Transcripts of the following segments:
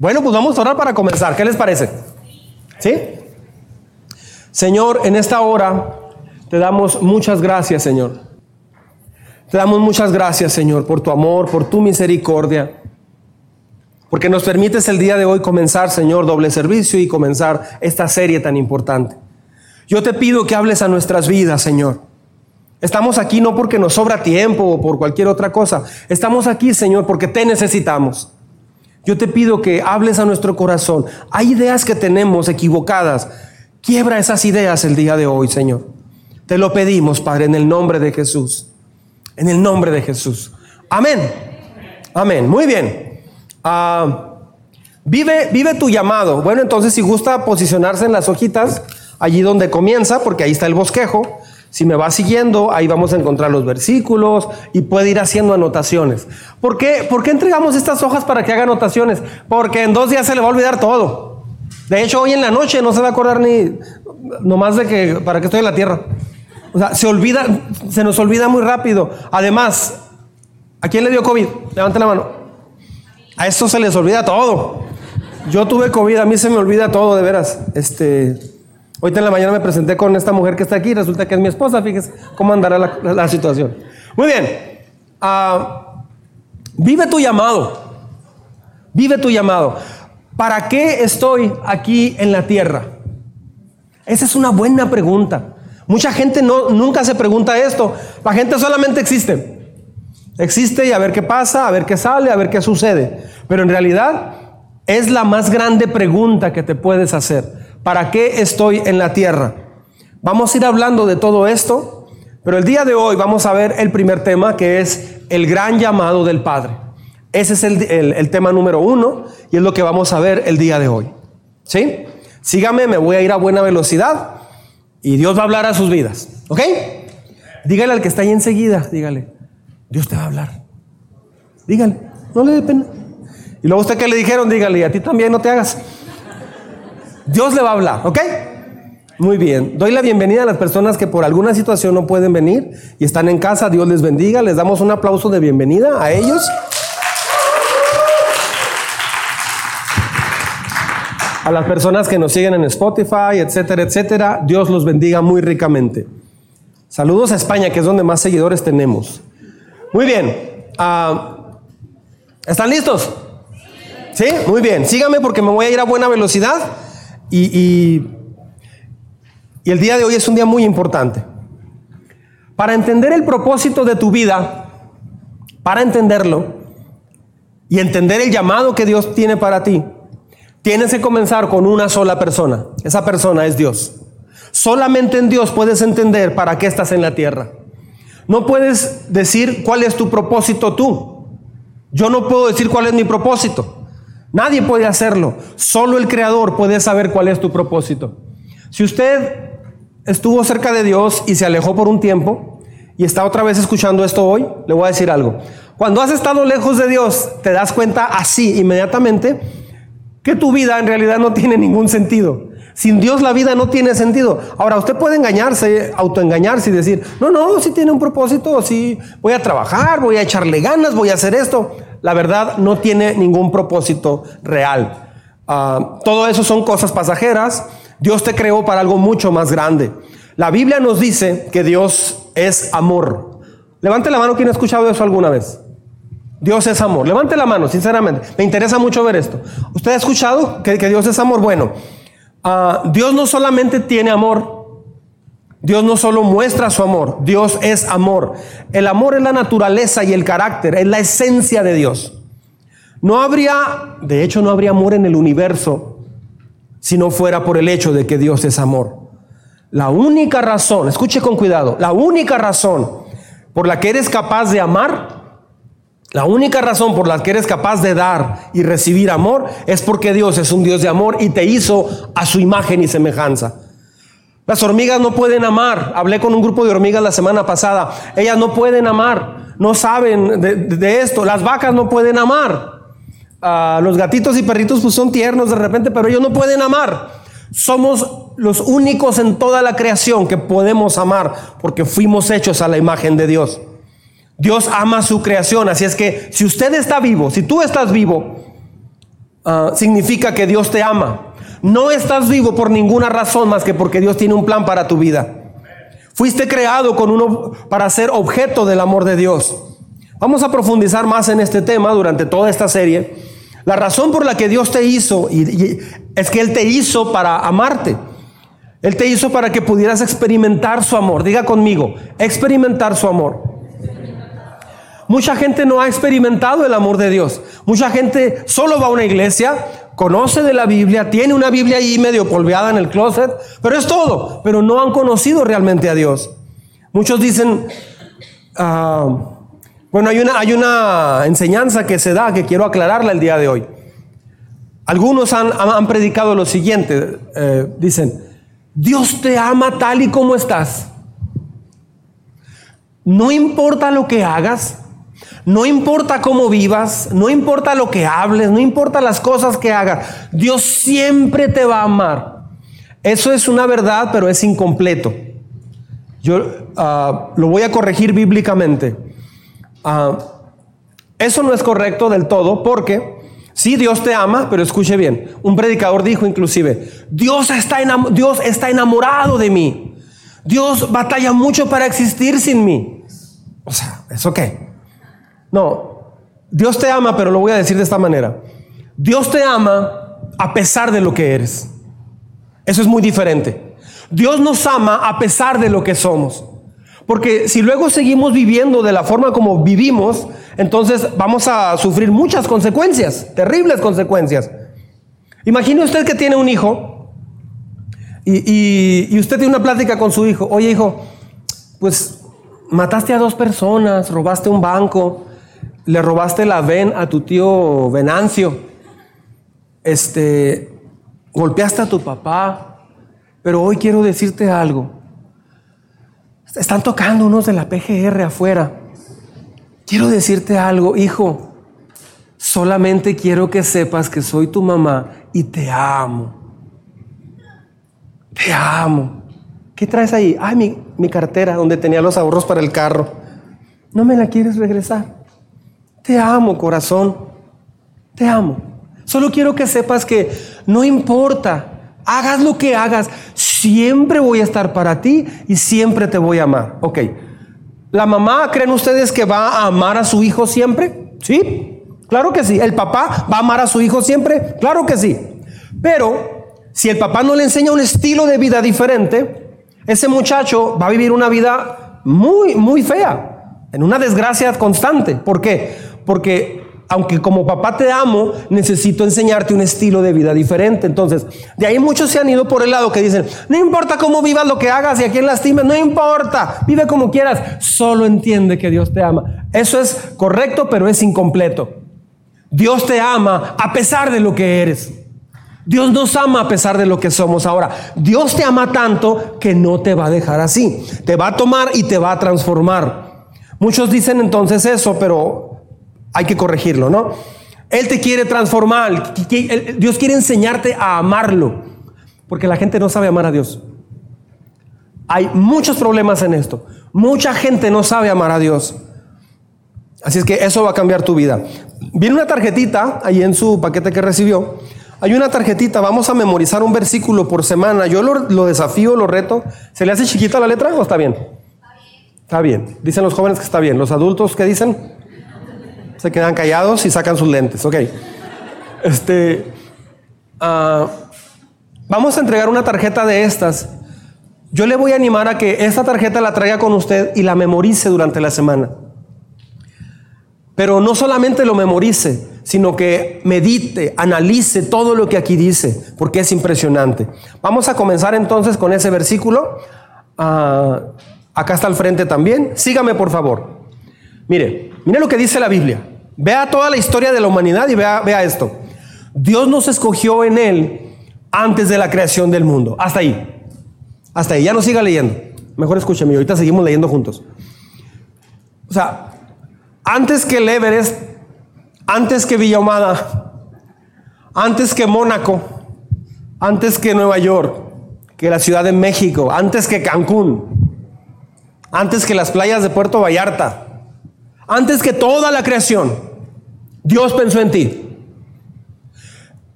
Bueno, pues vamos a orar para comenzar. ¿Qué les parece? ¿Sí? Señor, en esta hora te damos muchas gracias, Señor. Te damos muchas gracias, Señor, por tu amor, por tu misericordia. Porque nos permites el día de hoy comenzar, Señor, doble servicio y comenzar esta serie tan importante. Yo te pido que hables a nuestras vidas, Señor. Estamos aquí no porque nos sobra tiempo o por cualquier otra cosa. Estamos aquí, Señor, porque te necesitamos. Yo te pido que hables a nuestro corazón. Hay ideas que tenemos equivocadas. Quiebra esas ideas el día de hoy, Señor. Te lo pedimos, Padre, en el nombre de Jesús. En el nombre de Jesús. Amén. Amén. Muy bien. Ah, vive, vive tu llamado. Bueno, entonces si gusta posicionarse en las hojitas, allí donde comienza, porque ahí está el bosquejo. Si me va siguiendo, ahí vamos a encontrar los versículos y puede ir haciendo anotaciones. ¿Por qué, ¿Por qué entregamos estas hojas para que haga anotaciones? Porque en dos días se le va a olvidar todo. De hecho, hoy en la noche no se va a acordar ni nomás de que para qué estoy en la tierra. O sea, se olvida, se nos olvida muy rápido. Además, ¿a quién le dio COVID? Levante la mano. A esto se les olvida todo. Yo tuve COVID, a mí se me olvida todo, de veras. Este, Hoy en la mañana me presenté con esta mujer que está aquí, resulta que es mi esposa, fíjese cómo andará la, situación. Muy bien, ah, vive tu llamado, vive tu llamado. ¿Para qué estoy aquí en la tierra? Esa es una buena pregunta. Mucha gente no, nunca se pregunta esto. La gente solamente existe. Existe y a ver qué pasa, a ver qué sale, a ver qué sucede. Pero en realidad es la más grande pregunta que te puedes hacer. ¿Para qué estoy en la tierra? Vamos a ir hablando de todo esto, pero el día de hoy vamos a ver el primer tema que es el gran llamado del Padre. Ese es el, tema número uno y es lo que vamos a ver el día de hoy. ¿Sí? Sígame, me voy a ir a buena velocidad y Dios va a hablar a sus vidas. ¿Ok? Dígale al que está ahí enseguida, dígale, Dios te va a hablar. Dígale, no le dé pena. Y luego usted que le dijeron, dígale, y a ti también no te hagas. Dios le va a hablar, ¿ok? Muy bien. Doy la bienvenida a las personas que por alguna situación no pueden venir y están en casa. Dios les bendiga. Les damos un aplauso de bienvenida a ellos. A las personas que nos siguen en Spotify, etcétera, etcétera. Dios los bendiga muy ricamente. Saludos a España, que es donde más seguidores tenemos. Muy bien. Ah, ¿Están listos? ¿Sí? Muy bien. Síganme porque me voy a ir a buena velocidad. Y, el día de hoy es un día muy importante. Para entender el propósito de tu vida, para entenderlo y entender el llamado que Dios tiene para ti, tienes que comenzar con una sola persona. Esa persona es Dios. Solamente en Dios puedes entender para qué estás en la tierra. No puedes decir cuál es tu propósito tú. Yo no puedo decir cuál es mi propósito. Nadie puede hacerlo. Solo el Creador puede saber cuál es tu propósito. Si usted estuvo cerca de Dios y se alejó por un tiempo y está otra vez escuchando esto hoy, le voy a decir algo. Cuando has estado lejos de Dios, te das cuenta así inmediatamente que tu vida en realidad no tiene ningún sentido. Sin Dios la vida no tiene sentido. Ahora, usted puede engañarse, autoengañarse y decir, no, no, si tiene un propósito, sí, voy a trabajar, voy a echarle ganas, voy a hacer esto la verdad no tiene ningún propósito real. Ah, todo eso son cosas pasajeras. Dios te creó para algo mucho más grande. La Biblia nos dice que Dios es amor. Levante la mano quien ha escuchado eso alguna vez. Dios es amor. Levante la mano, sinceramente. Me interesa mucho ver esto. ¿Usted ha escuchado que, Dios es amor? Bueno, ah, Dios no solamente tiene amor, Dios no solo muestra su amor, Dios es amor. El amor es la naturaleza y el carácter, es la esencia de Dios. No habría, de hecho no habría amor en el universo si no fuera por el hecho de que Dios es amor. La única razón, escuche con cuidado, la única razón por la que eres capaz de amar, la única razón por la que eres capaz de dar y recibir amor es porque Dios es un Dios de amor y te hizo a su imagen y semejanza. Las hormigas no pueden amar. Hablé con un grupo de hormigas la semana pasada. Ellas no pueden amar. No saben de, esto. Las vacas no pueden amar. Ah, los gatitos y perritos pues son tiernos de repente, pero ellos no pueden amar. Somos los únicos en toda la creación que podemos amar porque fuimos hechos a la imagen de Dios. Dios ama su creación, así es que si usted está vivo, si tú estás vivo, ah, significa que Dios te ama. No estás vivo por ninguna razón más que porque Dios tiene un plan para tu vida. Fuiste creado con uno para ser objeto del amor de Dios. Vamos a profundizar más en este tema durante toda esta serie. La razón por la que Dios te hizo y, es que Él te hizo para amarte. Él te hizo para que pudieras experimentar su amor. Diga conmigo, experimentar su amor. Mucha gente no ha experimentado el amor de Dios. Mucha gente solo va a una iglesia, conoce de la Biblia, tiene una Biblia ahí medio polveada en el closet, pero es todo. Pero no han conocido realmente a Dios. Muchos dicen, ah, bueno, hay una, enseñanza que se da que quiero aclararla el día de hoy. Algunos han, han predicado lo siguiente, eh, dicen, Dios te ama tal y como estás. No importa lo que hagas, no importa cómo vivas, no importa lo que hables, no importa las cosas que hagas, Dios siempre te va a amar. Eso es una verdad, pero es incompleto. Yo ah, lo voy a corregir bíblicamente. Ah, eso no es correcto del todo porque Sí, Dios te ama, pero escuche bien. Un predicador dijo inclusive, Dios está, Dios está enamorado de mí. Dios batalla mucho para existir sin mí. O sea, ¿eso qué? No, Dios te ama, pero lo voy a decir de esta manera. Dios te ama a pesar de lo que eres. Eso es muy diferente. Dios nos ama a pesar de lo que somos. Porque si luego seguimos viviendo de la forma como vivimos, entonces vamos a sufrir muchas consecuencias, terribles consecuencias. Imagine usted que tiene un hijo y, usted tiene una plática con su hijo. Oye, hijo, pues mataste a dos personas, robaste un banco, le robaste la ven a tu tío Venancio, este, golpeaste a tu papá, pero hoy quiero decirte algo. Están tocando unos de la PGR afuera. Quiero decirte algo, hijo. Solamente quiero que sepas que soy tu mamá y te amo. Te amo. ¿Qué traes ahí? Ay, mi, mi cartera donde tenía los ahorros para el carro. ¿No me la quieres regresar? Te amo, corazón. Te amo. Solo quiero que sepas que no importa, hagas lo que hagas, siempre voy a estar para ti y siempre te voy a amar. Ok. ¿La mamá creen ustedes que va a amar a su hijo siempre? Sí, claro que sí. ¿El papá va a amar a su hijo siempre? Claro que sí. Pero si el papá no le enseña un estilo de vida diferente, ese muchacho va a vivir una vida muy, muy fea, en una desgracia constante. ¿Por qué? Porque aunque como papá te amo, necesito enseñarte un estilo de vida diferente. Entonces, de ahí muchos se han ido por el lado que dicen, no importa cómo vivas lo que hagas y a quién lastimes, no importa, vive como quieras, solo entiende que Dios te ama. Eso es correcto, pero es incompleto. Dios te ama a pesar de lo que eres. Dios nos ama a pesar de lo que somos ahora. Dios te ama tanto que no te va a dejar así. Te va a tomar y te va a transformar. Muchos dicen entonces eso, pero hay que corregirlo, ¿no? Él te quiere transformar, Dios quiere enseñarte a amarlo, porque la gente no sabe amar a Dios. Hay muchos problemas en esto. Mucha gente no sabe amar a Dios. Así es que eso va a cambiar tu vida. Viene una tarjetita ahí en su paquete que recibió. Hay una tarjetita, vamos a memorizar un versículo por semana. Yo lo, lo desafío, lo reto. ¿Se le hace chiquita la letra o está bien? Está bien. Dicen los jóvenes que está bien. ¿Los adultos qué dicen? Se quedan callados y sacan sus lentes. Ok. Este. Ah, vamos a entregar una tarjeta de estas. Yo le voy a animar a que esta tarjeta la traiga con usted y la memorice durante la semana. Pero no solamente lo memorice, sino que medite, analice todo lo que aquí dice, porque es impresionante. Vamos a comenzar entonces con ese versículo. Ah, acá está al frente también. Sígame, por favor. Mire, mire lo que dice la Biblia. Vea toda la historia de la humanidad y vea, vea esto. Dios nos escogió en Él antes de la creación del mundo. Hasta ahí. Hasta ahí. Ya no siga leyendo. Mejor escúcheme. Ahorita seguimos leyendo juntos. O sea, antes que el Everest, antes que Villahumada, antes que Mónaco, antes que Nueva York, que la Ciudad de México, antes que Cancún, antes que las playas de Puerto Vallarta, antes que toda la creación, Dios pensó en ti.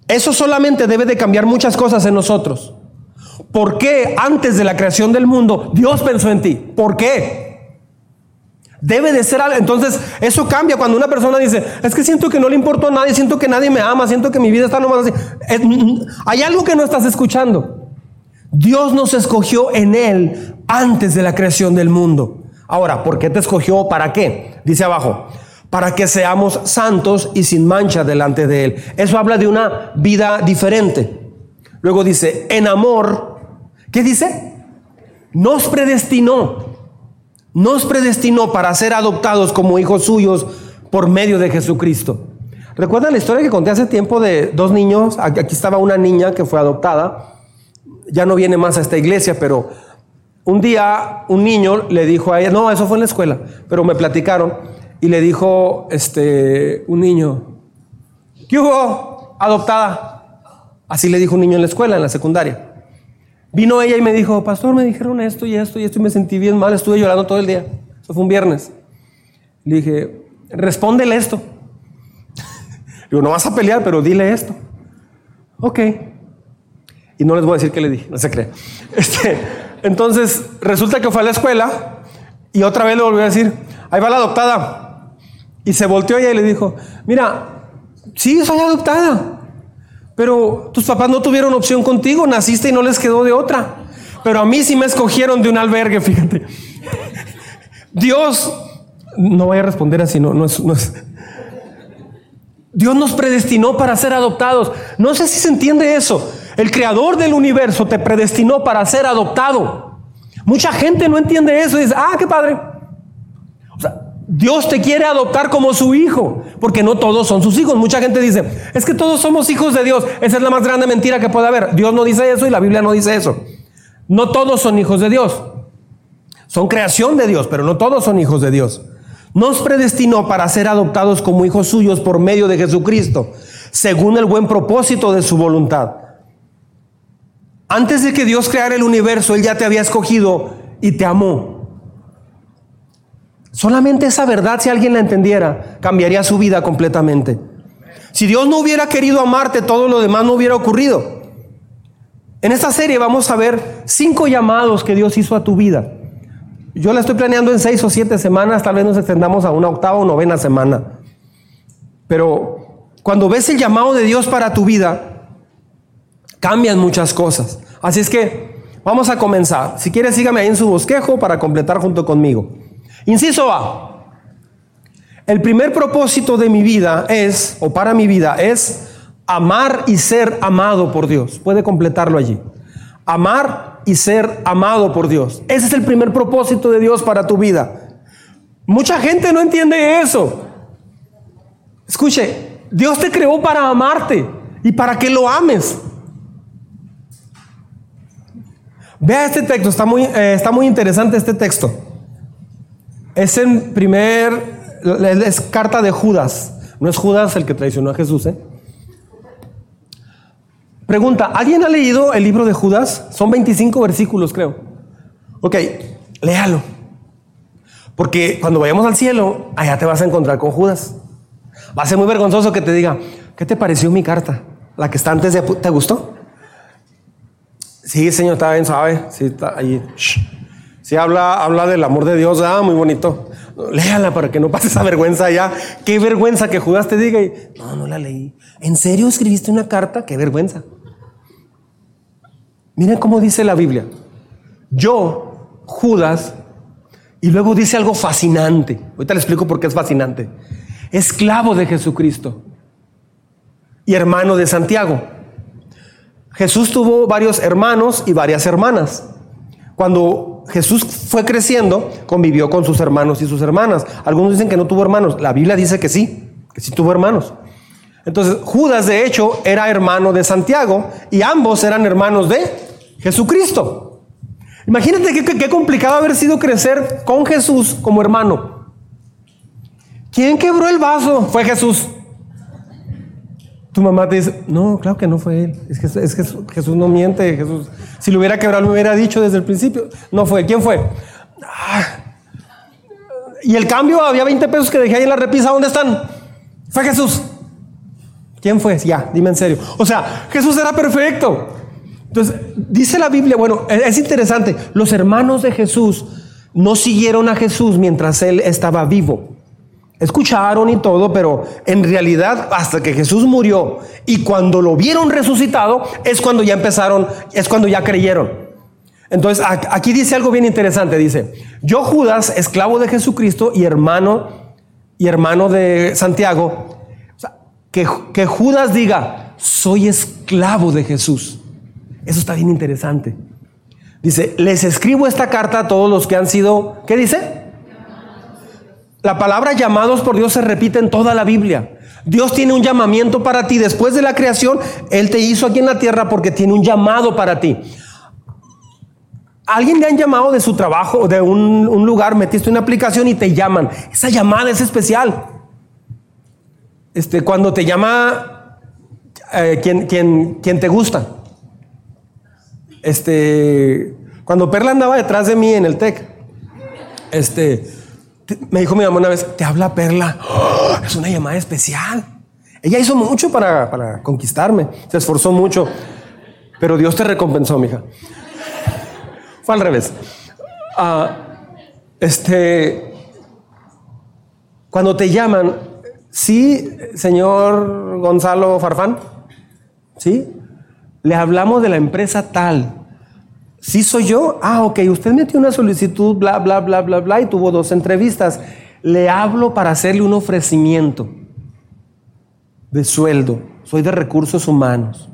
Eso solamente debe de cambiar muchas cosas en nosotros. ¿Por qué antes de la creación del mundo Dios pensó en ti? ¿Por qué? Debe de ser algo. Entonces, eso cambia cuando una persona dice, es que siento que no le importa a nadie, siento que nadie me ama, siento que mi vida está nomás así. hay algo que no estás escuchando. Dios nos escogió en Él antes de la creación del mundo. Ahora, ¿por qué te escogió? ¿Para qué? Dice abajo, para que seamos santos y sin mancha delante de Él. Eso habla de una vida diferente. Luego dice, en amor, ¿qué dice? Nos predestinó, nos predestinó para ser adoptados como hijos suyos por medio de Jesucristo. ¿Recuerdan la historia que conté hace tiempo de dos niños? Aquí estaba una niña que fue adoptada. Ya no viene más a esta iglesia, pero un día un niño le dijo a ella, no, eso fue en la escuela, pero me platicaron y le dijo este, un niño, ¿qué hubo? Adoptada. Así le dijo un niño en la escuela, en la secundaria. Vino ella y me dijo, pastor, me dijeron esto y esto y esto y me sentí bien mal, estuve llorando todo el día. Eso fue un viernes. Le dije, respóndele esto. Digo, no vas a pelear, pero dile esto. Ok. Y no les voy a decir qué le dije, no se cree. Este, entonces, resulta que fue a la escuela y otra vez le volvió a decir, ahí va la adoptada. Y se volteó ella y le dijo, mira, sí, soy adoptada, pero tus papás no tuvieron opción contigo, naciste y no les quedó de otra. Pero a mí sí me escogieron de un albergue, fíjate. Dios, no voy a responder así, no, no es, no es. Dios nos predestinó para ser adoptados. No sé si se entiende eso. El creador del universo te predestinó para ser adoptado. Mucha gente no entiende eso y dice, ah, qué padre. Dios te quiere adoptar como su hijo, porque no todos son sus hijos. Mucha gente dice, es que todos somos hijos de Dios. Esa es la más grande mentira que puede haber. Dios no dice eso y la Biblia no dice eso. No todos son hijos de Dios. Son creación de Dios, pero no todos son hijos de Dios. Nos predestinó para ser adoptados como hijos suyos por medio de Jesucristo, según el buen propósito de su voluntad. Antes de que Dios creara el universo, Él ya te había escogido y te amó. Solamente esa verdad, si alguien la entendiera, cambiaría su vida completamente. Si Dios no hubiera querido amarte, todo lo demás no hubiera ocurrido. En esta serie vamos a ver cinco llamados que Dios hizo a tu vida. Yo la estoy planeando en seis o siete semanas, tal vez nos extendamos a una octava o novena semana. Pero cuando ves el llamado de Dios para tu vida, cambian muchas cosas. Así es que vamos a comenzar. Si quieres, sígame ahí en su bosquejo para completar junto conmigo. Inciso A. El primer propósito de mi vida es, o para mi vida, es amar y ser amado por Dios. Puede completarlo allí. Amar y ser amado por Dios. Ese es el primer propósito de Dios para tu vida. Mucha gente no entiende eso. Escuche, Dios te creó para amarte y para que lo ames. Vea este texto, está muy, eh, está muy interesante este texto. Es en primer, es carta de Judas. No es Judas el que traicionó a Jesús, ¿eh? Pregunta, ¿alguien ha leído el libro de Judas? Son 25 versículos, creo. Ok, léalo. Porque cuando vayamos al cielo, allá te vas a encontrar con Judas. Va a ser muy vergonzoso que te diga, ¿qué te pareció mi carta? La que está antes de... ¿Te gustó? Sí, señor, está bien. Sí, está ahí. Habla, habla del amor de Dios, ah, muy bonito. Léala para que no pase esa vergüenza ya. Qué vergüenza que Judas te diga y, no, no la leí. ¿En serio escribiste una carta? Qué vergüenza. Miren cómo dice la Biblia. Yo, Judas, y luego dice algo fascinante. Ahorita le explico por qué es fascinante. Esclavo de Jesucristo y hermano de Santiago. Jesús tuvo varios hermanos y varias hermanas. Cuando Jesús fue creciendo, convivió con sus hermanos y sus hermanas. Algunos dicen que no tuvo hermanos. La Biblia dice que sí, que sí tuvo hermanos. Entonces, Judas, de hecho, era hermano de Santiago y ambos eran hermanos de Jesucristo. Imagínate qué, complicado haber sido crecer con Jesús como hermano. ¿Quién quebró el vaso? Fue Jesús. Tu mamá te dice, no, claro que no fue él. Es que, es que Jesús no miente. Jesús, si lo hubiera quebrado, me hubiera dicho desde el principio. No fue. ¿Quién fue? Ah. Y el cambio, había 20 pesos que dejé ahí en la repisa. ¿Dónde están? Fue Jesús. ¿Quién fue? Ya, dime en serio. O sea, Jesús era perfecto. Entonces, dice la Biblia, bueno, es interesante, los hermanos de Jesús no siguieron a Jesús mientras él estaba vivo. Escucharon y todo, pero en realidad hasta que Jesús murió y cuando lo vieron resucitado es cuando ya empezaron, es cuando ya creyeron. Entonces aquí dice algo bien interesante, dice, yo Judas, esclavo de Jesucristo y hermano y hermano de Santiago, que, que Judas diga, soy esclavo de Jesús. Eso está bien interesante. Dice, les escribo esta carta a todos los que han sido, ¿qué dice? La palabra llamados por Dios se repite en toda la Biblia. Dios tiene un llamamiento para ti. Después de la creación, Él te hizo aquí en la tierra porque tiene un llamado para ti. ¿Alguien le han llamado de su trabajo o de un, lugar, metiste una aplicación y te llaman? Esa llamada es especial. Este, cuando te llama eh, quien, quien, quien te gusta. Este, cuando Perla andaba detrás de mí en el TEC, este, me dijo mi mamá una vez, te habla Perla. ¡Oh! es una llamada especial. Ella hizo mucho para, conquistarme. Se esforzó mucho. Pero Dios te recompensó, mija. Fue al revés. Ah, este, cuando te llaman, sí, señor Gonzalo Farfán, sí, le hablamos de la empresa tal. ¿Sí soy yo? Ah, ok, usted metió una solicitud, bla, bla, bla, bla, bla, y tuvo dos entrevistas. Le hablo para hacerle un ofrecimiento de sueldo. Soy de recursos humanos.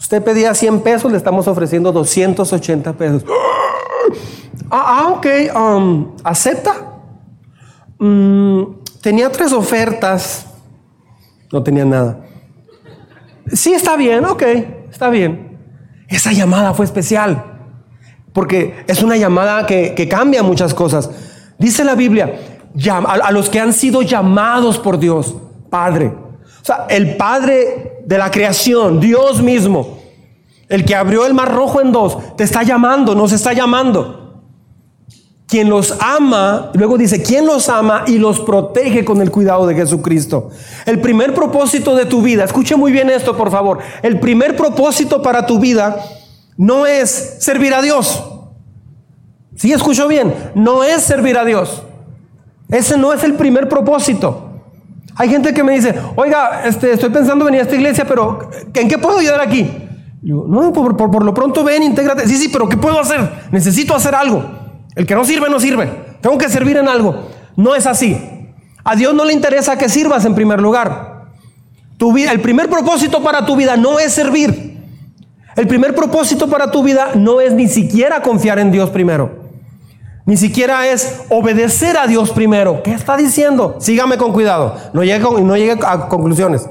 Usted pedía 100 pesos, le estamos ofreciendo 280 pesos. Ah, ah ok, um, ¿acepta? Mm, tenía tres ofertas. No tenía nada. Sí, está bien, ok, está bien. Esa llamada fue especial porque es una llamada que, cambia muchas cosas. Dice la Biblia, a, los que han sido llamados por Dios, Padre. O sea, el Padre de la creación, Dios mismo, el que abrió el mar rojo en dos, te está llamando, nos está llamando. Quien los ama, luego dice, quien los ama y los protege con el cuidado de Jesucristo. El primer propósito de tu vida, escuche muy bien esto por favor, el primer propósito para tu vida no es servir a Dios. Si ¿Sí escucho bien, no es servir a Dios. Ese no es el primer propósito. Hay gente que me dice, oiga, este, estoy pensando venir a esta iglesia, pero ¿en qué puedo ayudar aquí? Yo, no, por, lo pronto ven, intégrate. Sí, sí, pero ¿qué puedo hacer? Necesito hacer algo. El que no sirve, no sirve. Tengo que servir en algo. No es así. A Dios no le interesa que sirvas en primer lugar. Tu vida, el primer propósito para tu vida no es servir. El primer propósito para tu vida no es ni siquiera confiar en Dios primero. Ni siquiera es obedecer a Dios primero. ¿Qué está diciendo? Sígame con cuidado. No llegue, no llegue a conclusiones.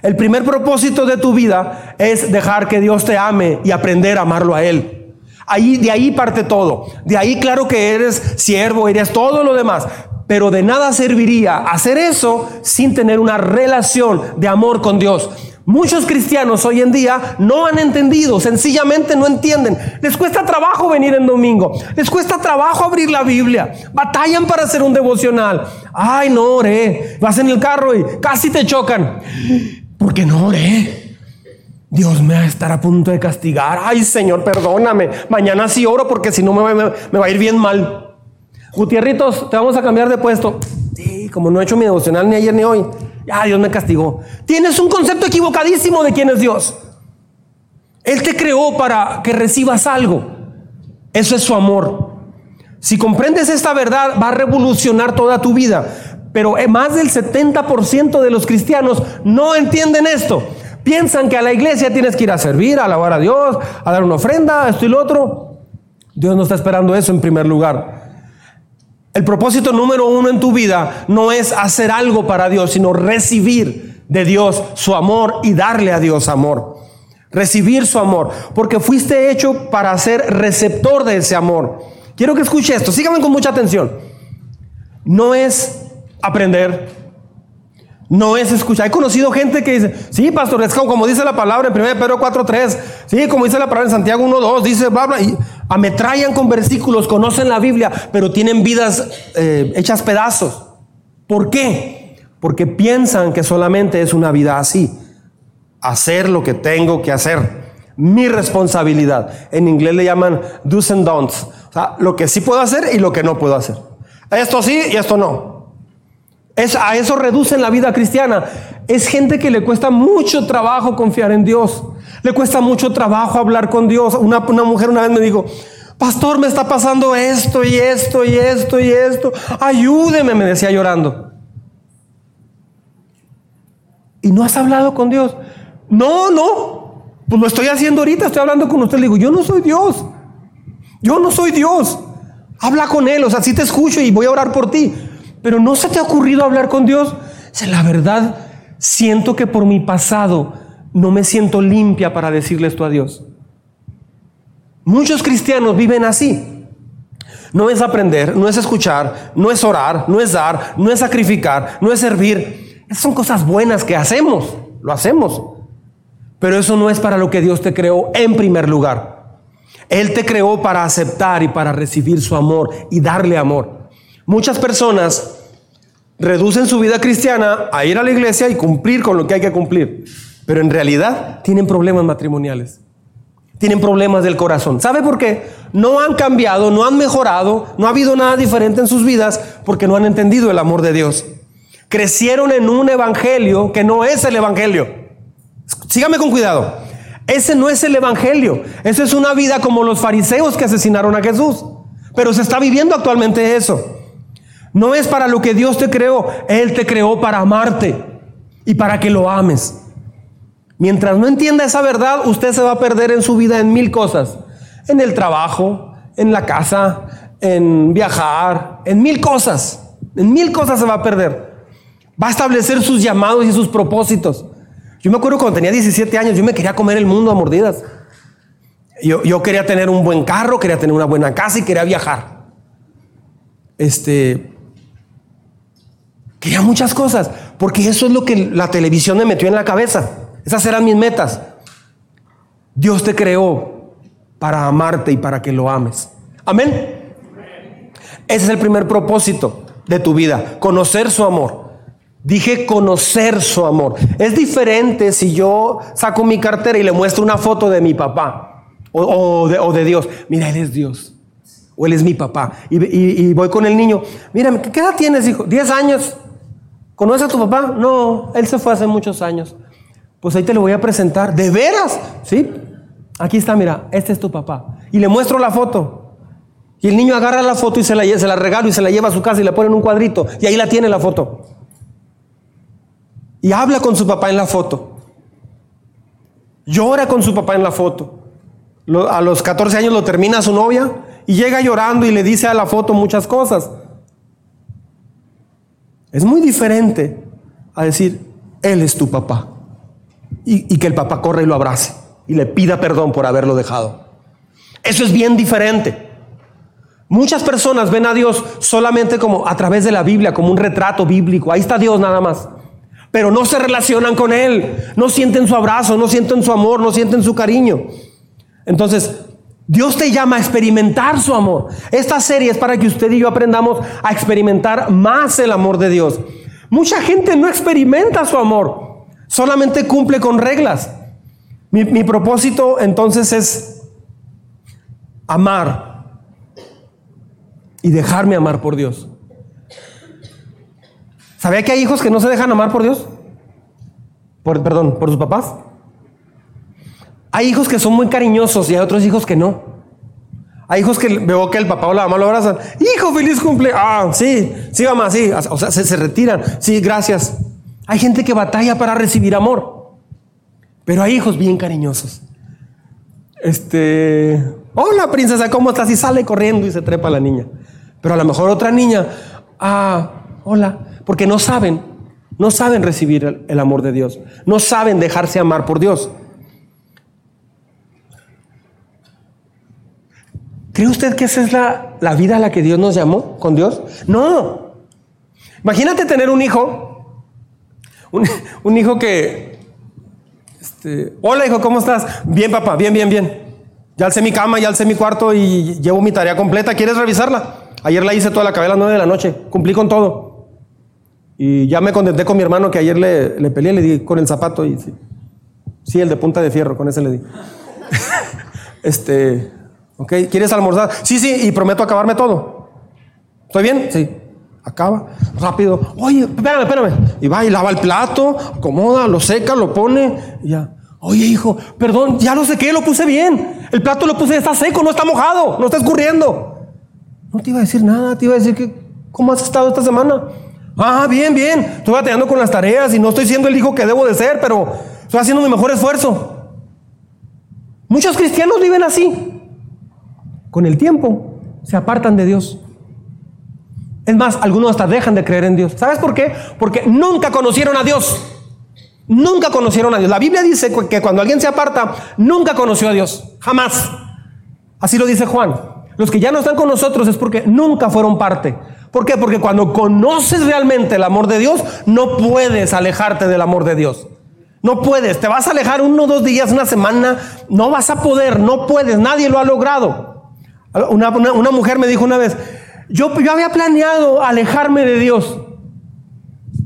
El primer propósito de tu vida es dejar que Dios te ame y aprender a amarlo a Él. De ahí parte todo. De ahí claro que eres siervo, eres todo lo demás. Pero de nada serviría hacer eso sin tener una relación de amor con Dios. Muchos cristianos hoy en día no han entendido, sencillamente no entienden. Les cuesta trabajo venir en domingo, les cuesta trabajo abrir la Biblia, batallan para hacer un devocional. Ay, no oré, vas en el carro y casi te chocan. Porque no oré. Dios me va a estar a punto de castigar. Ay, Señor, perdóname. Mañana sí oro porque si no me, va a ir bien mal. Gutierritos, te vamos a cambiar de puesto. Sí, como no he hecho mi devocional ni ayer ni hoy. Ya Dios me castigó. Tienes un concepto equivocadísimo de quién es Dios. Él te creó para que recibas algo. Eso es su amor. Si comprendes esta verdad, va a revolucionar toda tu vida. Pero eh, más del 70% de los cristianos no entienden esto. Piensan que a la iglesia tienes que ir a servir, a alabar a Dios, a dar una ofrenda, esto y lo otro. Dios no está esperando eso en primer lugar. El propósito número uno en tu vida no es hacer algo para Dios, sino recibir de Dios su amor y darle a Dios amor. Recibir su amor, porque fuiste hecho para ser receptor de ese amor. Quiero que escuche esto, síganme con mucha atención. No es aprender, no es escuchar. He conocido gente que dice, sí, pastor, es como, dice la palabra en 1 Pedro 4.3, sí, como dice la palabra en Santiago 1.2, dice, bla, bla, y ametrallan con versículos, conocen la Biblia, pero tienen vidas eh, hechas pedazos. ¿Por qué? porque piensan que solamente es una vida así, hacer lo que tengo que hacer, mi responsabilidad. En inglés le llaman do's and don'ts, lo que sí puedo hacer y lo que no puedo hacer. Esto sí y esto no. Es, a eso reducen la vida cristiana. Es gente que le cuesta mucho trabajo confiar en Dios. Le cuesta mucho trabajo hablar con Dios. Una, una mujer una vez me dijo, pastor, me está pasando esto y esto y esto y esto. Ayúdeme, me decía llorando. ¿Y no has hablado con Dios? No, no. Pues lo estoy haciendo ahorita, estoy hablando con usted. Le digo, yo no soy Dios. Yo no soy Dios. Habla con Él, o sea, sí te escucho y voy a orar por ti. Pero no se te ha ocurrido hablar con Dios. O la verdad, siento que por mi pasado no me siento limpia para decirle esto a Dios. Muchos cristianos viven así. No es aprender, no es escuchar, no es orar, no es dar, no es sacrificar, no es servir. Esas son cosas buenas que hacemos, lo hacemos. Pero eso no es para lo que Dios te creó en primer lugar. Él te creó para aceptar y para recibir su amor y darle amor. Muchas personas reducen su vida cristiana a ir a la iglesia y cumplir con lo que hay que cumplir. Pero en realidad tienen problemas matrimoniales tienen problemas del corazón. ¿Sabe por qué? No han cambiado, no han mejorado, no ha habido nada diferente en sus vidas porque no han entendido el amor de Dios. Crecieron en un evangelio que no es el evangelio. Sígame con cuidado. Ese no es el evangelio. Esa es una vida como los fariseos que asesinaron a Jesús. Pero se está viviendo actualmente eso. No es para lo que Dios te creó. Él te creó para amarte y para que lo ames. Mientras no entienda esa verdad, usted se va a perder en su vida en mil cosas. En el trabajo, en la casa, en viajar, en mil cosas. En mil cosas se va a perder. Va a establecer sus llamados y sus propósitos. Yo me acuerdo cuando tenía 17 años, yo me quería comer el mundo a mordidas. Yo, yo quería tener un buen carro, quería tener una buena casa y quería viajar. Este, quería muchas cosas, porque eso es lo que la televisión me metió en la cabeza. Esas eran mis metas. Dios te creó para amarte y para que lo ames. Amén. Ese es el primer propósito de tu vida, conocer su amor. Dije conocer su amor. Es diferente si yo saco mi cartera y le muestro una foto de mi papá o, de, Dios. Mira, Él es Dios. O Él es mi papá. Y, voy con el niño. Mira, ¿qué edad tienes, hijo? ¿10 años? ¿Conoces a tu papá? No, Él se fue hace muchos años. Pues ahí te lo voy a presentar. ¿De veras? Sí. Aquí está, mira, este es tu papá. Y le muestro la foto. Y el niño agarra la foto y se la, se la regalo y se la lleva a su casa y la pone en un cuadrito. Y ahí la tiene la foto. Y habla con su papá en la foto. Llora con su papá en la foto. a los 14 años lo termina su novia y llega llorando y le dice a la foto muchas cosas. Es muy diferente a decir, Él es tu papá y, que el papá corra y lo abrace y le pida perdón por haberlo dejado. Eso es bien diferente. Muchas personas ven a Dios solamente como a través de la Biblia, como un retrato bíblico. Ahí está Dios nada más. Pero no se relacionan con Él, no sienten su abrazo, no sienten su amor, no sienten su cariño. Entonces, Dios te llama a experimentar su amor. Esta serie es para que usted y yo aprendamos a experimentar más el amor de Dios. Mucha gente no experimenta su amor solamente cumple con reglas. Mi, propósito entonces es amar y dejarme amar por Dios. ¿Sabía que hay hijos que no se dejan amar por Dios? Por, perdón, por sus papás. Hay hijos que son muy cariñosos y hay otros hijos que no. Hay hijos que veo que el papá o la mamá lo abrazan. Hijo, feliz cumple. Ah, sí, sí, mamá, sí. O sea, se, se retiran. Sí, gracias. Hay gente que batalla para recibir amor, pero hay hijos bien cariñosos. Este, hola princesa, ¿cómo estás? Y sale corriendo y se trepa la niña. Pero a lo mejor otra niña, ah, hola, porque no saben, no saben recibir el, amor de Dios, no saben dejarse amar por Dios. ¿Cree usted que esa es la, la, vida a la que Dios nos llamó con Dios? No. Imagínate tener un hijo un, hijo que, este, hola hijo, ¿cómo estás? Bien papá, bien, bien, bien. Ya alcé mi cama, ya alcé mi cuarto y llevo mi tarea completa. ¿Quieres revisarla? Ayer la hice toda la cabeza a las 9 de la noche. Cumplí con todo. Y ya me contenté con mi hermano que ayer le, le peleé, le di con el zapato y sí. Sí, el de punta de fierro, con ese le di. este, ok, ¿quieres almorzar? Sí, sí, y prometo acabarme todo. ¿Estoy bien? Sí. Acaba, rápido. Oye, espérame, espérame. Y va y lava el plato, acomoda, lo seca, lo pone, y ya. Oye, hijo, perdón, ya lo sequé, lo puse bien. El plato lo puse, está seco, no está mojado, no está escurriendo. No te iba a decir nada, te iba a decir que, ¿cómo has estado esta semana? Ah, bien, bien. Estoy batallando con las tareas y no estoy siendo el hijo que debo de ser, pero estoy haciendo mi mejor esfuerzo. Muchos cristianos viven así. Con el tiempo se apartan de Dios. Es más, algunos hasta dejan de creer en Dios. ¿Sabes por qué? Porque nunca conocieron a Dios. Nunca conocieron a Dios. La Biblia dice que cuando alguien se aparta, nunca conoció a Dios. Jamás. Así lo dice Juan. Los que ya no están con nosotros es porque nunca fueron parte. ¿Por qué? Porque cuando conoces realmente el amor de Dios, no puedes alejarte del amor de Dios. No puedes, te vas a alejar uno, dos días, una semana, no vas a poder, no puedes, nadie lo ha logrado. Una, mujer me dijo una vez, yo, yo había planeado alejarme de Dios,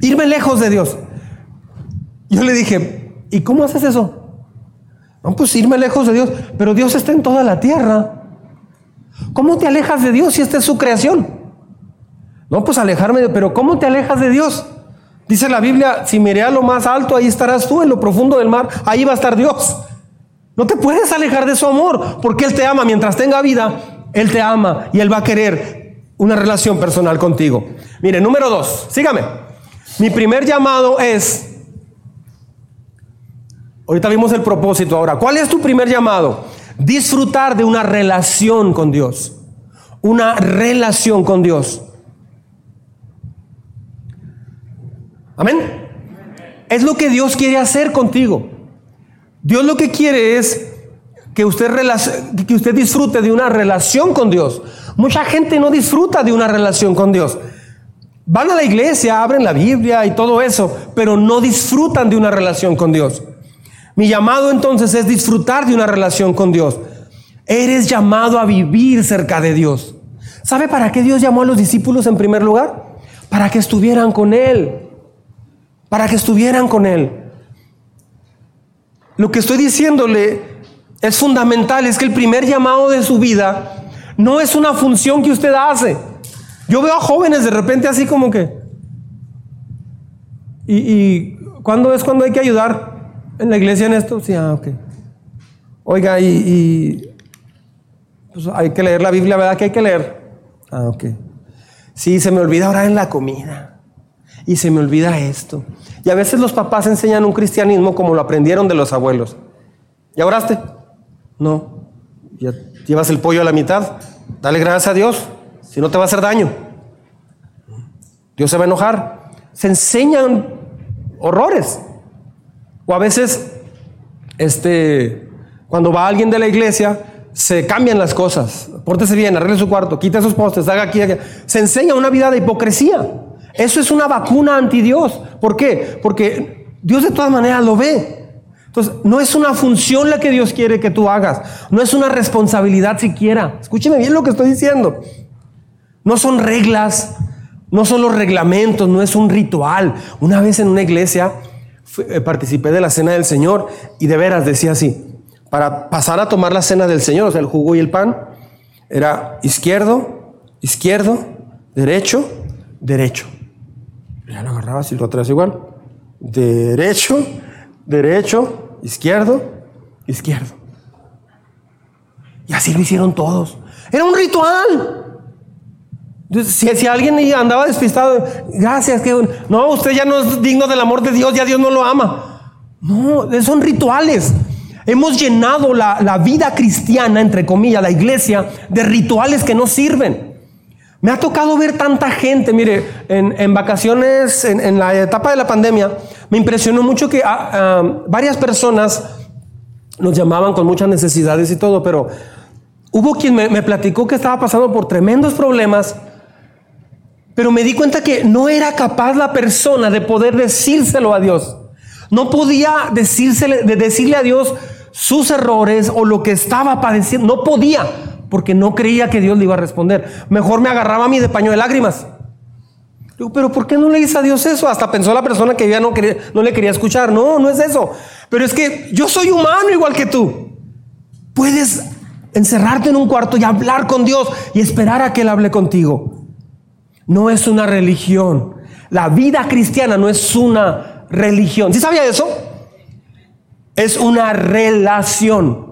irme lejos de Dios. Yo le dije, ¿y cómo haces eso? No, pues irme lejos de Dios, pero Dios está en toda la tierra. ¿Cómo te alejas de Dios si esta es su creación? No, pues alejarme, de, pero ¿cómo te alejas de Dios? Dice la Biblia, si miré a lo más alto, ahí estarás tú, en lo profundo del mar, ahí va a estar Dios. No te puedes alejar de su amor, porque Él te ama. Mientras tenga vida, Él te ama y Él va a querer una relación personal contigo. Mire, número dos, sígame. Mi primer llamado es, ahorita vimos el propósito ahora, ¿cuál es tu primer llamado? Disfrutar de una relación con Dios. Una relación con Dios. Amén. Es lo que Dios quiere hacer contigo. Dios lo que quiere es que usted, que usted disfrute de una relación con Dios. Mucha gente no disfruta de una relación con Dios. Van a la iglesia, abren la Biblia y todo eso, pero no disfrutan de una relación con Dios. Mi llamado entonces es disfrutar de una relación con Dios. Eres llamado a vivir cerca de Dios. ¿Sabe para qué Dios llamó a los discípulos en primer lugar? Para que estuvieran con Él para que estuvieran con Él. Lo que estoy diciéndole es fundamental, es que el primer llamado de su vida no es una función que usted hace. Yo veo a jóvenes de repente así como que... ¿Y, cuándo es cuando hay que ayudar en la iglesia en esto? Sí, ah, ok. Oiga, y, y pues hay que leer la Biblia, ¿verdad? Que hay que leer. Ah, ok. Sí, se me olvida orar en la comida y se me olvida esto. Y a veces los papás enseñan un cristianismo como lo aprendieron de los abuelos. ¿Ya oraste? No. ¿Ya llevas el pollo a la mitad? Dale gracias a Dios, si no te va a hacer daño. Dios se va a enojar. Se enseñan horrores. O a veces, este, cuando va alguien de la iglesia, se cambian las cosas. Pórtese bien, arregle su cuarto, quita sus postes, haga aquí, aquí. Se enseña una vida de hipocresía. Eso es una vacuna anti Dios. ¿Por qué? Porque Dios de todas maneras lo ve. Entonces, no es una función la que Dios quiere que tú hagas. No es una responsabilidad siquiera. Escúcheme bien lo que estoy diciendo. No son reglas, no son los reglamentos, no es un ritual. Una vez en una iglesia eh, participé de la cena del Señor y de veras decía así, para pasar a tomar la cena del Señor, o sea, el jugo y el pan, era izquierdo, izquierdo, derecho, derecho. Ya lo agarrabas y lo traes igual. Derecho, derecho, izquierdo, izquierdo. Y así lo hicieron todos. Era un ritual. Si, si, alguien andaba despistado, gracias, que no, usted ya no es digno del amor de Dios, ya Dios no lo ama. No, son rituales. Hemos llenado la, la vida cristiana, entre comillas, la iglesia, de rituales que no sirven. Me ha tocado ver tanta gente, mire, en, vacaciones, en, la etapa de la pandemia, me impresionó mucho que ah, ah, varias personas nos llamaban con muchas necesidades y todo, pero hubo quien me, platicó que estaba pasando por tremendos problemas, pero me di cuenta que no era capaz la persona de poder decírselo a Dios. No podía decirle a Dios sus errores o lo que estaba padeciendo. No podía porque no creía que Dios le iba a responder. Mejor me agarraba a mí de paño de lágrimas. Pero ¿por qué no le dice a Dios eso? Hasta pensó la persona que ya no, quería, no le quería escuchar. No, no es eso. Pero es que yo soy humano igual que tú. Puedes encerrarte en un cuarto y hablar con Dios y esperar a que Él hable contigo. No es una religión. La vida cristiana no es una religión. ¿Sí sabía eso? Es una relación.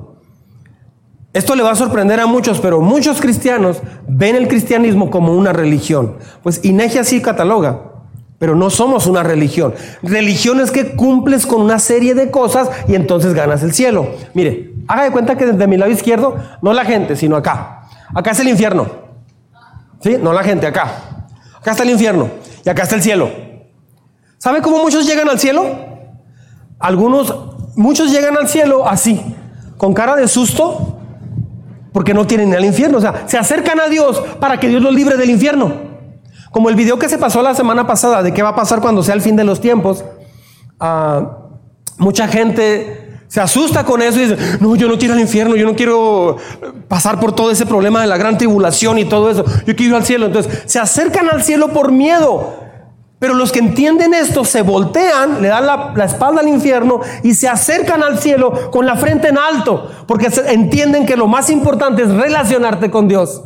Esto le va a sorprender a muchos, pero muchos cristianos ven el cristianismo como una religión. Pues Inegia sí cataloga, pero no somos una religión. Religión es que cumples con una serie de cosas y entonces ganas el cielo. Mire, haga de cuenta que desde mi lado izquierdo, no la gente, sino acá. Acá es el infierno. ¿Sí? No la gente, acá. Acá está el infierno y acá está el cielo. ¿Sabe cómo muchos llegan al cielo? Algunos, muchos llegan al cielo así, con cara de susto, porque no tienen al infierno. O sea, se acercan a Dios para que Dios los libre del infierno. Como el video que se pasó la semana pasada de qué va a pasar cuando sea el fin de los tiempos. Ah, mucha gente se asusta con eso y dice, no, yo no quiero al infierno, yo no quiero pasar por todo ese problema de la gran tribulación y todo eso, yo quiero ir al cielo. Entonces, se acercan al cielo por miedo. Pero los que entienden esto se voltean, le dan la, espalda al infierno y se acercan al cielo con la frente en alto, porque entienden que lo más importante es relacionarte con Dios.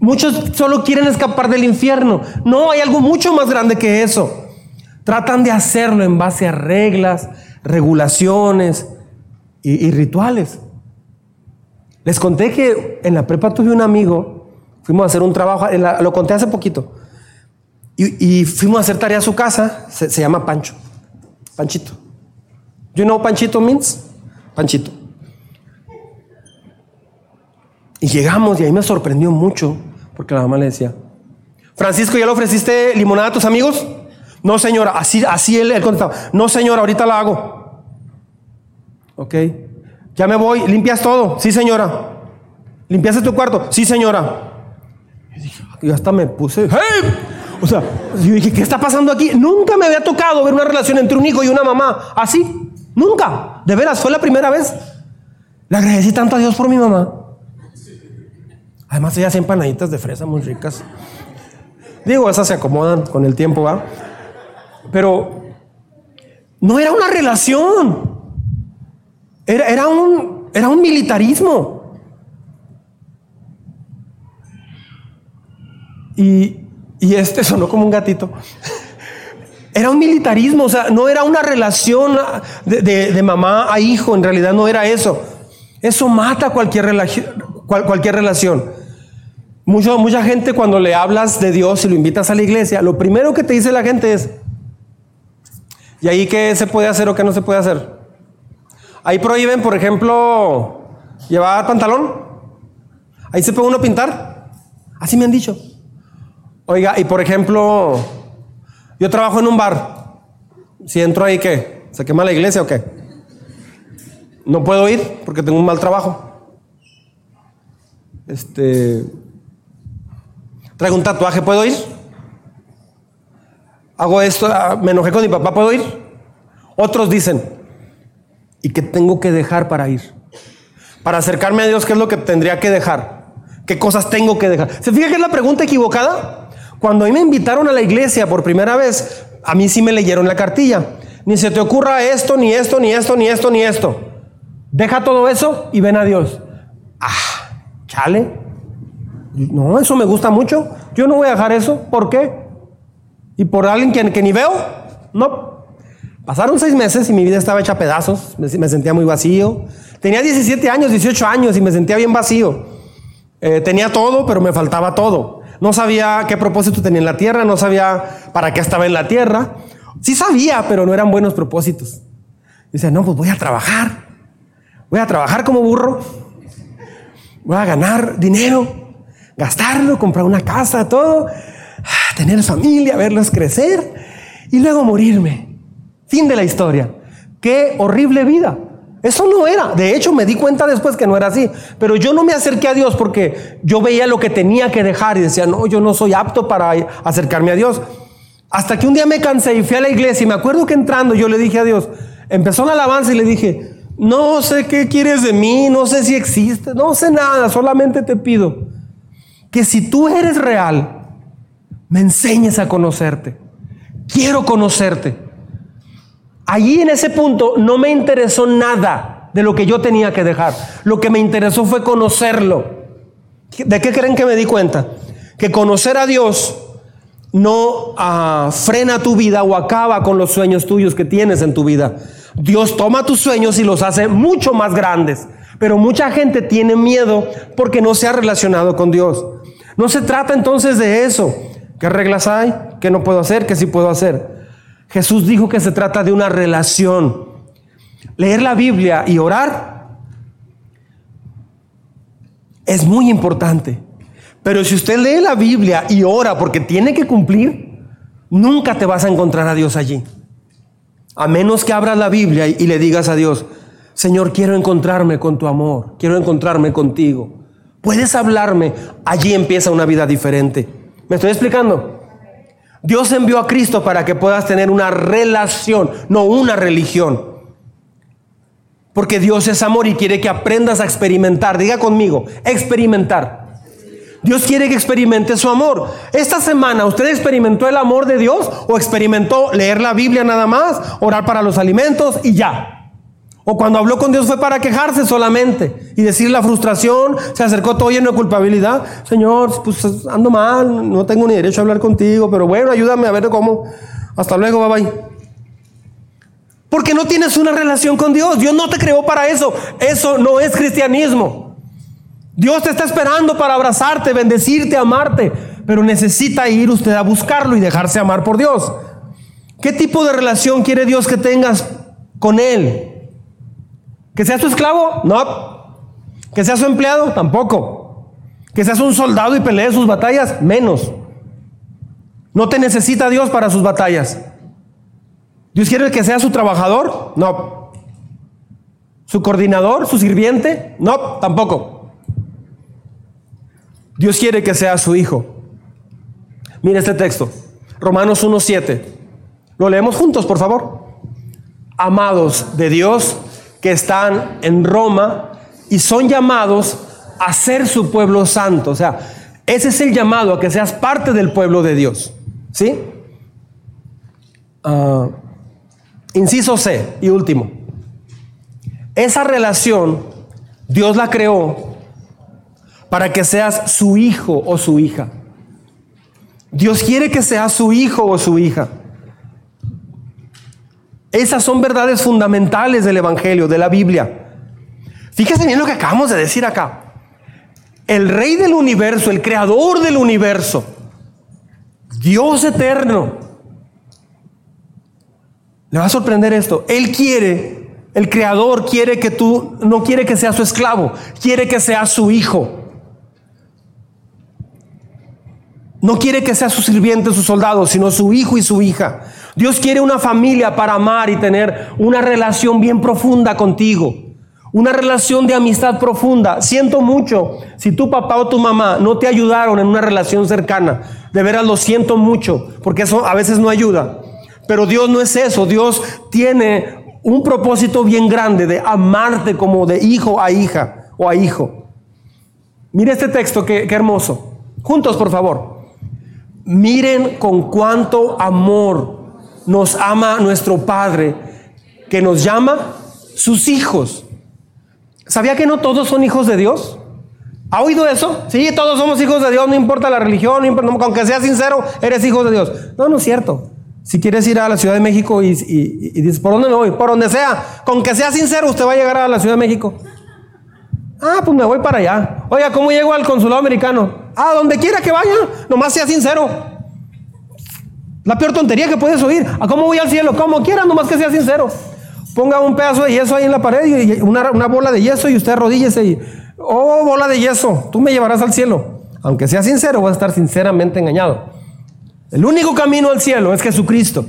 Muchos solo quieren escapar del infierno. No, hay algo mucho más grande que eso. Tratan de hacerlo en base a reglas, regulaciones y, y rituales. Les conté que en la prepa tuve un amigo, fuimos a hacer un trabajo, la, lo conté hace poquito y, fuimos a hacer tarea a su casa, se, llama Pancho, Panchito. You know Panchito means? Panchito. Y llegamos y ahí me sorprendió mucho, porque la mamá le decía, Francisco, ¿ya le ofreciste limonada a tus amigos? No, señora, así, así él, él contestaba, no, señora, ahorita la hago. Ok, ya me voy, limpias todo, sí, señora. ¿Limpiaste tu cuarto? Sí, señora. Y y hasta me puse, ¡hey! O sea, yo dije, ¿qué está pasando aquí? Nunca me había tocado ver una relación entre un hijo y una mamá así. Nunca. De veras, fue la primera vez. Le agradecí tanto a Dios por mi mamá. Además, ella hace empanaditas de fresa muy ricas. Digo, esas se acomodan con el tiempo, ¿va? Pero no era una relación. Era, un, era un militarismo. Y, y este sonó como un gatito. Era un militarismo, o sea, no era una relación de, mamá a hijo, en realidad no era eso. Eso mata cualquier, cual, cualquier relación. Mucho, mucha gente cuando le hablas de Dios y lo invitas a la iglesia, lo primero que te dice la gente es, ¿y ahí qué se puede hacer o qué no se puede hacer? Ahí prohíben, por ejemplo, llevar pantalón. Ahí se puede uno pintar. Así me han dicho. Oiga, y por ejemplo, yo trabajo en un bar. Si entro ahí, ¿qué? ¿Se quema la iglesia o qué? No puedo ir porque tengo un mal trabajo. Este. Traigo un tatuaje, ¿puedo ir? Hago esto, ah, me enojé con mi papá, ¿puedo ir? Otros dicen, ¿y qué tengo que dejar para ir? Para acercarme a Dios, ¿qué es lo que tendría que dejar? ¿Qué cosas tengo que dejar? ¿Se fija que es la pregunta equivocada? Cuando a mí me invitaron a la iglesia por primera vez, a mí sí me leyeron la cartilla. Ni se te ocurra esto, ni esto, ni esto, ni esto, ni esto. Deja todo eso y ven a Dios. Ah, chale. No, eso me gusta mucho. Yo no voy a dejar eso. ¿Por qué? ¿Y por alguien que, que ni veo? No. Pasaron seis meses y mi vida estaba hecha pedazos. Me, me sentía muy vacío. Tenía 17 años, 18 años y me sentía bien vacío. Eh, tenía todo, pero me faltaba todo. No sabía qué propósito tenía en la tierra, no sabía para qué estaba en la tierra. Sí sabía, pero no eran buenos propósitos. Dice, no, pues voy a trabajar. Voy a trabajar como burro. Voy a ganar dinero, gastarlo, comprar una casa, todo, tener familia, verlos crecer y luego morirme. Fin de la historia. Qué horrible vida. Eso no era. De hecho, me di cuenta después que no era así. Pero yo no me acerqué a Dios porque yo veía lo que tenía que dejar y decía, no, yo no soy apto para acercarme a Dios. Hasta que un día me cansé y fui a la iglesia y me acuerdo que entrando yo le dije a Dios, empezó la alabanza y le dije, no sé qué quieres de mí, no sé si existe, no sé nada, solamente te pido que si tú eres real, me enseñes a conocerte. Quiero conocerte. Allí en ese punto no me interesó nada de lo que yo tenía que dejar. Lo que me interesó fue conocerlo. ¿De qué creen que me di cuenta? Que conocer a Dios no ah, frena tu vida o acaba con los sueños tuyos que tienes en tu vida. Dios toma tus sueños y los hace mucho más grandes. Pero mucha gente tiene miedo porque no se ha relacionado con Dios. No se trata entonces de eso. ¿Qué reglas hay? ¿Qué no puedo hacer? ¿Qué sí puedo hacer? Jesús dijo que se trata de una relación. Leer la Biblia y orar es muy importante. Pero si usted lee la Biblia y ora porque tiene que cumplir, nunca te vas a encontrar a Dios allí. A menos que abras la Biblia y le digas a Dios, Señor, quiero encontrarme con tu amor, quiero encontrarme contigo. Puedes hablarme, allí empieza una vida diferente. ¿Me estoy explicando? Dios envió a Cristo para que puedas tener una relación, no una religión. Porque Dios es amor y quiere que aprendas a experimentar. Diga conmigo, experimentar. Dios quiere que experimente su amor. Esta semana, ¿usted experimentó el amor de Dios o experimentó leer la Biblia nada más, orar para los alimentos y ya? O cuando habló con Dios fue para quejarse solamente y decir la frustración, se acercó todo lleno de culpabilidad. Señor, pues ando mal, no tengo ni derecho a hablar contigo, pero bueno, ayúdame a ver cómo. Hasta luego, bye bye. Porque no tienes una relación con Dios. Dios no te creó para eso. Eso no es cristianismo. Dios te está esperando para abrazarte, bendecirte, amarte. Pero necesita ir usted a buscarlo y dejarse amar por Dios. ¿Qué tipo de relación quiere Dios que tengas con Él? ¿Que seas tu esclavo? No. ¿Que seas su empleado? Tampoco. ¿Que seas un soldado y pelees sus batallas? Menos. No te necesita Dios para sus batallas. ¿Dios quiere que sea su trabajador? No. ¿Su coordinador? ¿Su sirviente? No, tampoco. Dios quiere que sea su hijo. Mira este texto, Romanos 1.7. Lo leemos juntos, por favor. Amados de Dios, que están en Roma y son llamados a ser su pueblo santo. O sea, ese es el llamado a que seas parte del pueblo de Dios. ¿Sí? Ah, inciso C y último. Esa relación Dios la creó para que seas su hijo o su hija. Dios quiere que seas su hijo o su hija. Esas son verdades fundamentales del Evangelio, de la Biblia. Fíjese bien lo que acabamos de decir acá. El rey del universo, el creador del universo, Dios eterno. Le va a sorprender esto. Él quiere, el creador quiere que tú, no quiere que seas su esclavo, quiere que seas su hijo. No quiere que sea su sirviente, su soldado, sino su hijo y su hija. Dios quiere una familia para amar y tener una relación bien profunda contigo. Una relación de amistad profunda. Siento mucho si tu papá o tu mamá no te ayudaron en una relación cercana. De veras lo siento mucho, porque eso a veces no ayuda. Pero Dios no es eso. Dios tiene un propósito bien grande de amarte como de hijo a hija o a hijo. Mire este texto, qué, qué hermoso. Juntos, por favor. Miren con cuánto amor nos ama nuestro Padre, que nos llama sus hijos. ¿Sabía que no todos son hijos de Dios? ¿Ha oído eso? Sí, todos somos hijos de Dios, no importa la religión, no importa, aunque seas sincero, eres hijo de Dios. No, no es cierto. Si quieres ir a la Ciudad de México y, dices, ¿por dónde me voy? Por donde sea. Con que sea sincero, usted va a llegar a la Ciudad de México. Ah, pues me voy para allá. Oiga, ¿cómo llego al consulado americano? Ah, donde quiera que vaya, nomás sea sincero. La peor tontería que puedes oír. ¿A cómo voy al cielo? Como quiera, nomás que sea sincero. Ponga un pedazo de yeso ahí en la pared y una, bola de yeso y usted arrodíllese oh, bola de yeso, tú me llevarás al cielo. Aunque sea sincero, vas a estar sinceramente engañado. El único camino al cielo es Jesucristo.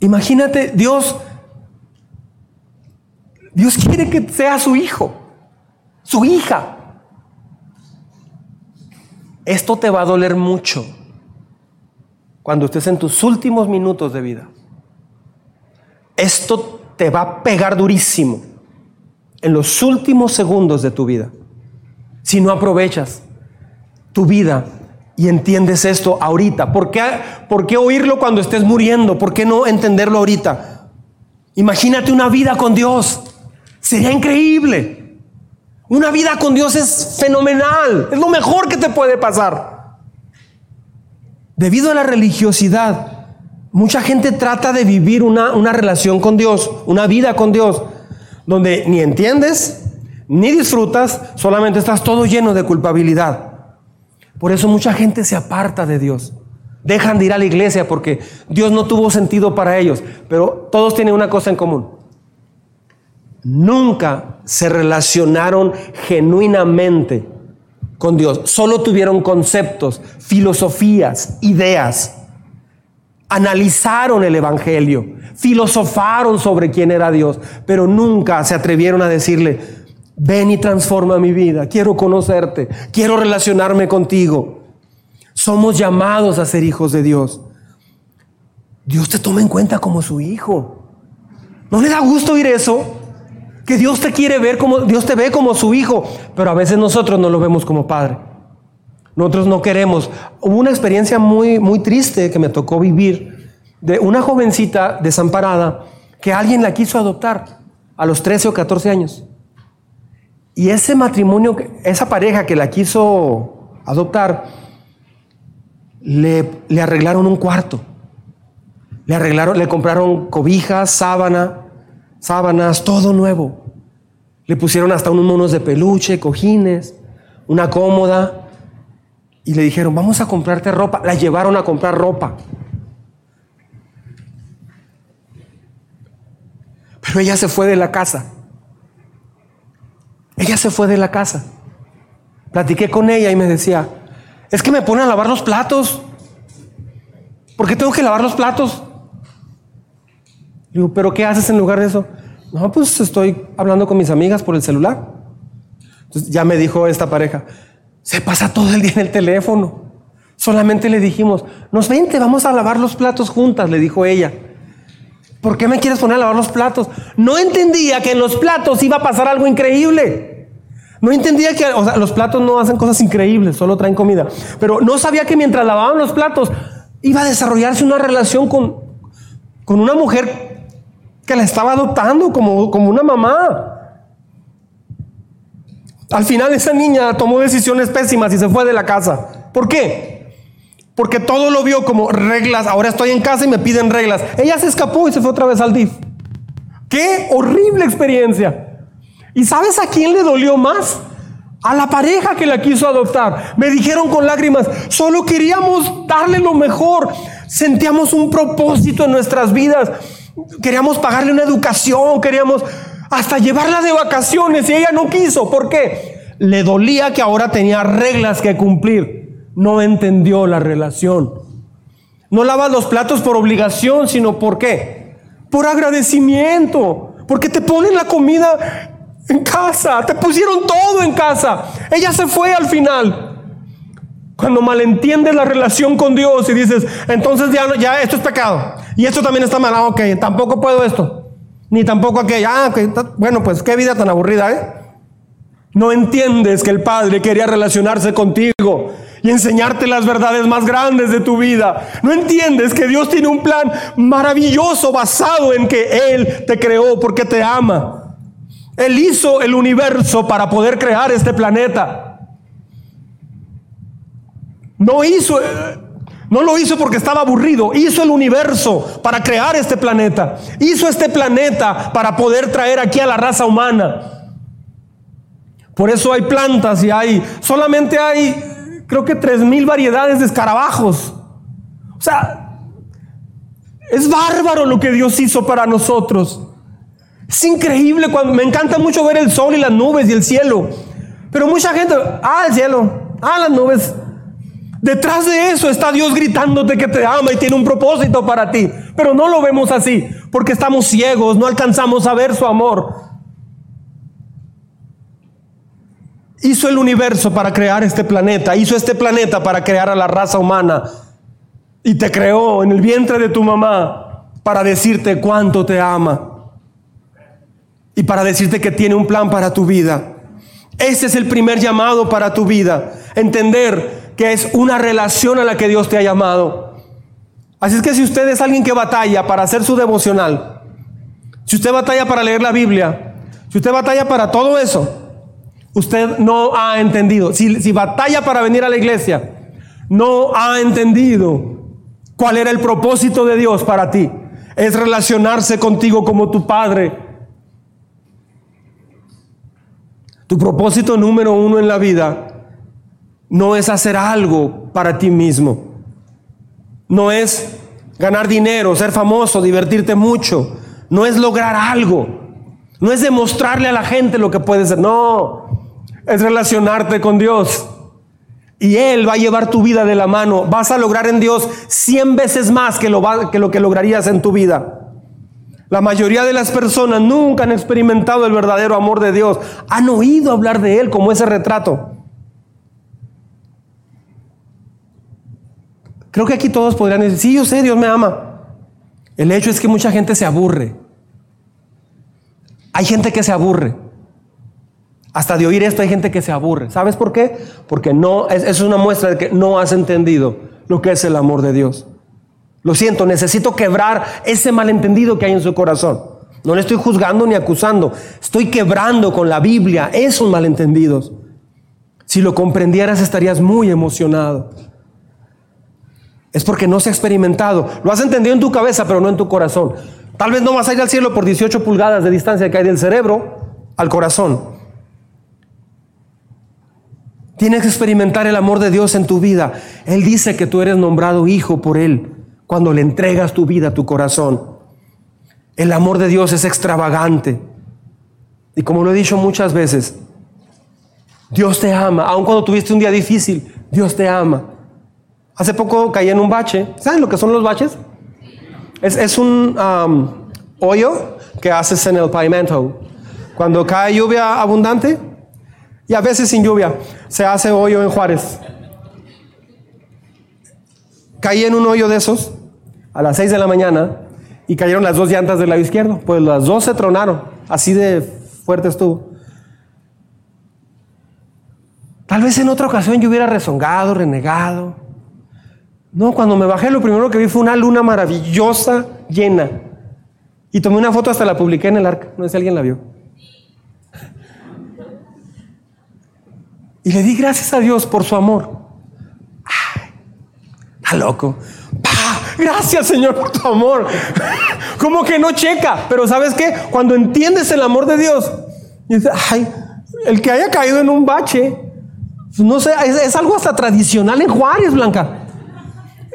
Imagínate, Dios, Dios quiere que sea su hijo, su hija. Esto te va a doler mucho cuando estés en tus últimos minutos de vida. Esto te va a pegar durísimo en los últimos segundos de tu vida si no aprovechas tu vida y entiendes esto ahorita? ¿Por qué, ¿Por qué oírlo cuando estés muriendo? ¿Por qué no entenderlo ahorita? Imagínate una vida con Dios. Sería increíble. Una vida con Dios es fenomenal. Es lo mejor que te puede pasar. Debido a la religiosidad, mucha gente trata de vivir una, una relación con Dios, una vida con Dios, donde ni entiendes, ni disfrutas, solamente estás todo lleno de culpabilidad. Por eso mucha gente se aparta de Dios. Dejan de ir a la iglesia porque Dios no tuvo sentido para ellos. Pero todos tienen una cosa en común. Nunca se relacionaron genuinamente con Dios. Solo tuvieron conceptos, filosofías, ideas. Analizaron el Evangelio, filosofaron sobre quién era Dios, pero nunca se atrevieron a decirle, ven y transforma mi vida, quiero conocerte, quiero relacionarme contigo. Somos llamados a ser hijos de Dios. Dios te toma en cuenta como su hijo. ¿No le da gusto oír eso? Que Dios te quiere ver como, Dios te ve como su hijo, pero a veces nosotros no lo vemos como padre. Nosotros no queremos. Hubo una experiencia muy, muy triste que me tocó vivir de una jovencita desamparada que alguien la quiso adoptar a los 13 o 14 años. Y ese matrimonio, esa pareja que la quiso adoptar, le, le arreglaron un cuarto. Le arreglaron, le compraron cobijas, sábana, sábanas, todo nuevo. Le pusieron hasta unos monos de peluche, cojines, una cómoda. Y le dijeron, vamos a comprarte ropa. La llevaron a comprar ropa. Pero ella se fue de la casa. Ella se fue de la casa. Platiqué con ella y me decía, es que me ponen a lavar los platos. ¿Por qué tengo que lavar los platos? ¿Pero qué haces en lugar de eso? No, pues estoy hablando con mis amigas por el celular. Entonces ya me dijo esta pareja, se pasa todo el día en el teléfono. Solamente le dijimos, nos vente, vamos a lavar los platos juntas, le dijo ella. ¿Por qué me quieres poner a lavar los platos? No entendía que en los platos iba a pasar algo increíble. No entendía que los platos no hacen cosas increíbles, solo traen comida. Pero no sabía que mientras lavaban los platos iba a desarrollarse una relación con, con una mujer que la estaba adoptando como, como una mamá. Al final esa niña tomó decisiones pésimas y se fue de la casa. ¿Por qué? Porque todo lo vio como reglas. Ahora estoy en casa y me piden reglas. Ella se escapó y se fue otra vez al DIF. Qué horrible experiencia. ¿Y sabes a quién le dolió más? A la pareja que la quiso adoptar. Me dijeron con lágrimas, solo queríamos darle lo mejor. Sentíamos un propósito en nuestras vidas. Queríamos pagarle una educación, queríamos hasta llevarla de vacaciones y ella no quiso. ¿Por qué? Le dolía que ahora tenía reglas que cumplir. No entendió la relación. No lavas los platos por obligación, sino por qué? Por agradecimiento. Porque te ponen la comida en casa, te pusieron todo en casa. Ella se fue al final. Cuando malentiendes la relación con Dios y dices, entonces ya, ya esto es pecado. Y esto también está mal. Ah, ok, tampoco puedo esto. Ni tampoco aquello. Ah, bueno, pues qué vida tan aburrida, ¿eh? No entiendes que el Padre quería relacionarse contigo y enseñarte las verdades más grandes de tu vida. No entiendes que Dios tiene un plan maravilloso basado en que Él te creó porque te ama. Él hizo el universo para poder crear este planeta. No hizo, no lo hizo porque estaba aburrido, hizo el universo para crear este planeta. Hizo este planeta para poder traer aquí a la raza humana. Por eso hay plantas y hay, solamente hay, creo que tres mil variedades de escarabajos. O sea, es bárbaro lo que Dios hizo para nosotros. Es increíble cuando me encanta mucho ver el sol y las nubes y el cielo. Pero mucha gente, ah, el cielo, ah, las nubes. Detrás de eso está Dios gritándote que te ama y tiene un propósito para ti. Pero no lo vemos así, porque estamos ciegos, no alcanzamos a ver su amor. Hizo el universo para crear este planeta, hizo este planeta para crear a la raza humana. Y te creó en el vientre de tu mamá para decirte cuánto te ama. Y para decirte que tiene un plan para tu vida. Ese es el primer llamado para tu vida. Entender que es una relación a la que Dios te ha llamado. Así es que si usted es alguien que batalla para hacer su devocional, si usted batalla para leer la Biblia, si usted batalla para todo eso, usted no ha entendido. Si, si batalla para venir a la iglesia, no ha entendido cuál era el propósito de Dios para ti. Es relacionarse contigo como tu Padre. Tu propósito número uno en la vida no es hacer algo para ti mismo. No es ganar dinero, ser famoso, divertirte mucho. No es lograr algo. No es demostrarle a la gente lo que puedes ser. No, es relacionarte con Dios. Y Él va a llevar tu vida de la mano. Vas a lograr en Dios cien veces más que lo que lograrías en tu vida. La mayoría de las personas nunca han experimentado el verdadero amor de Dios. Han oído hablar de Él como ese retrato. Creo que aquí todos podrían decir, sí, yo sé, Dios me ama. El hecho es que mucha gente se aburre. Hay gente que se aburre. Hasta de oír esto hay gente que se aburre. ¿Sabes por qué? Porque no, es, es una muestra de que no has entendido lo que es el amor de Dios. Lo siento, necesito quebrar ese malentendido que hay en su corazón. No le estoy juzgando ni acusando. Estoy quebrando con la Biblia esos malentendidos. Si lo comprendieras estarías muy emocionado. Es porque no se ha experimentado. Lo has entendido en tu cabeza, pero no en tu corazón. Tal vez no vas a ir al cielo por 18 pulgadas de distancia que hay del cerebro al corazón. Tienes que experimentar el amor de Dios en tu vida. Él dice que tú eres nombrado hijo por Él cuando le entregas tu vida, tu corazón. El amor de Dios es extravagante. Y como lo he dicho muchas veces, Dios te ama, aun cuando tuviste un día difícil, Dios te ama. Hace poco caí en un bache. ¿Saben lo que son los baches? Es, un um, hoyo que haces en el pavimento. Cuando cae lluvia abundante y a veces sin lluvia, se hace hoyo en Juárez. Caí en un hoyo de esos a las 6 de la mañana y cayeron las dos llantas del lado izquierdo. Pues las dos se tronaron. Así de fuerte estuvo. Tal vez en otra ocasión yo hubiera rezongado, renegado. No, cuando me bajé lo primero que vi fue una luna maravillosa, llena. Y tomé una foto, hasta la publiqué en el arca. No sé si alguien la vio. Y le di gracias a Dios por su amor. Está loco. Gracias Señor por tu amor. Como que no checa. Pero ¿sabes qué? Cuando entiendes el amor de Dios, dices, ay, el que haya caído en un bache, no sé, es, es algo hasta tradicional en Juárez, Blanca.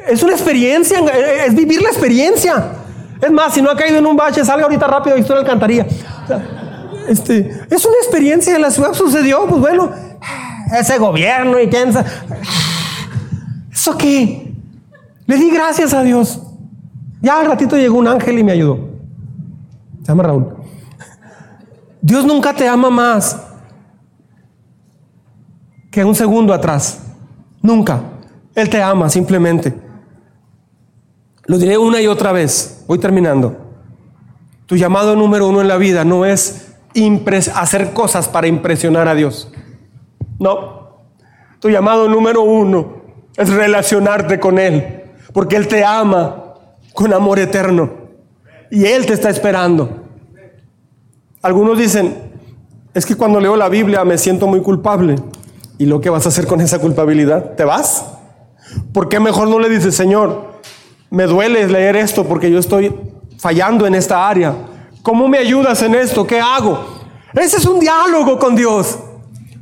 Es una experiencia, es vivir la experiencia. Es más, si no ha caído en un bache, salga ahorita rápido y usted alcantaría. Este, es una experiencia, en la ciudad sucedió, pues bueno, ese gobierno y quién ¿Eso qué? Le di gracias a Dios. Ya al ratito llegó un ángel y me ayudó. Se llama Raúl. Dios nunca te ama más que un segundo atrás. Nunca. Él te ama simplemente. Lo diré una y otra vez. Voy terminando. Tu llamado número uno en la vida no es hacer cosas para impresionar a Dios. No. Tu llamado número uno es relacionarte con Él. Porque Él te ama con amor eterno. Y Él te está esperando. Algunos dicen, es que cuando leo la Biblia me siento muy culpable. ¿Y lo que vas a hacer con esa culpabilidad? ¿Te vas? ¿Por qué mejor no le dices, Señor, me duele leer esto porque yo estoy fallando en esta área. ¿Cómo me ayudas en esto? ¿Qué hago? Ese es un diálogo con Dios.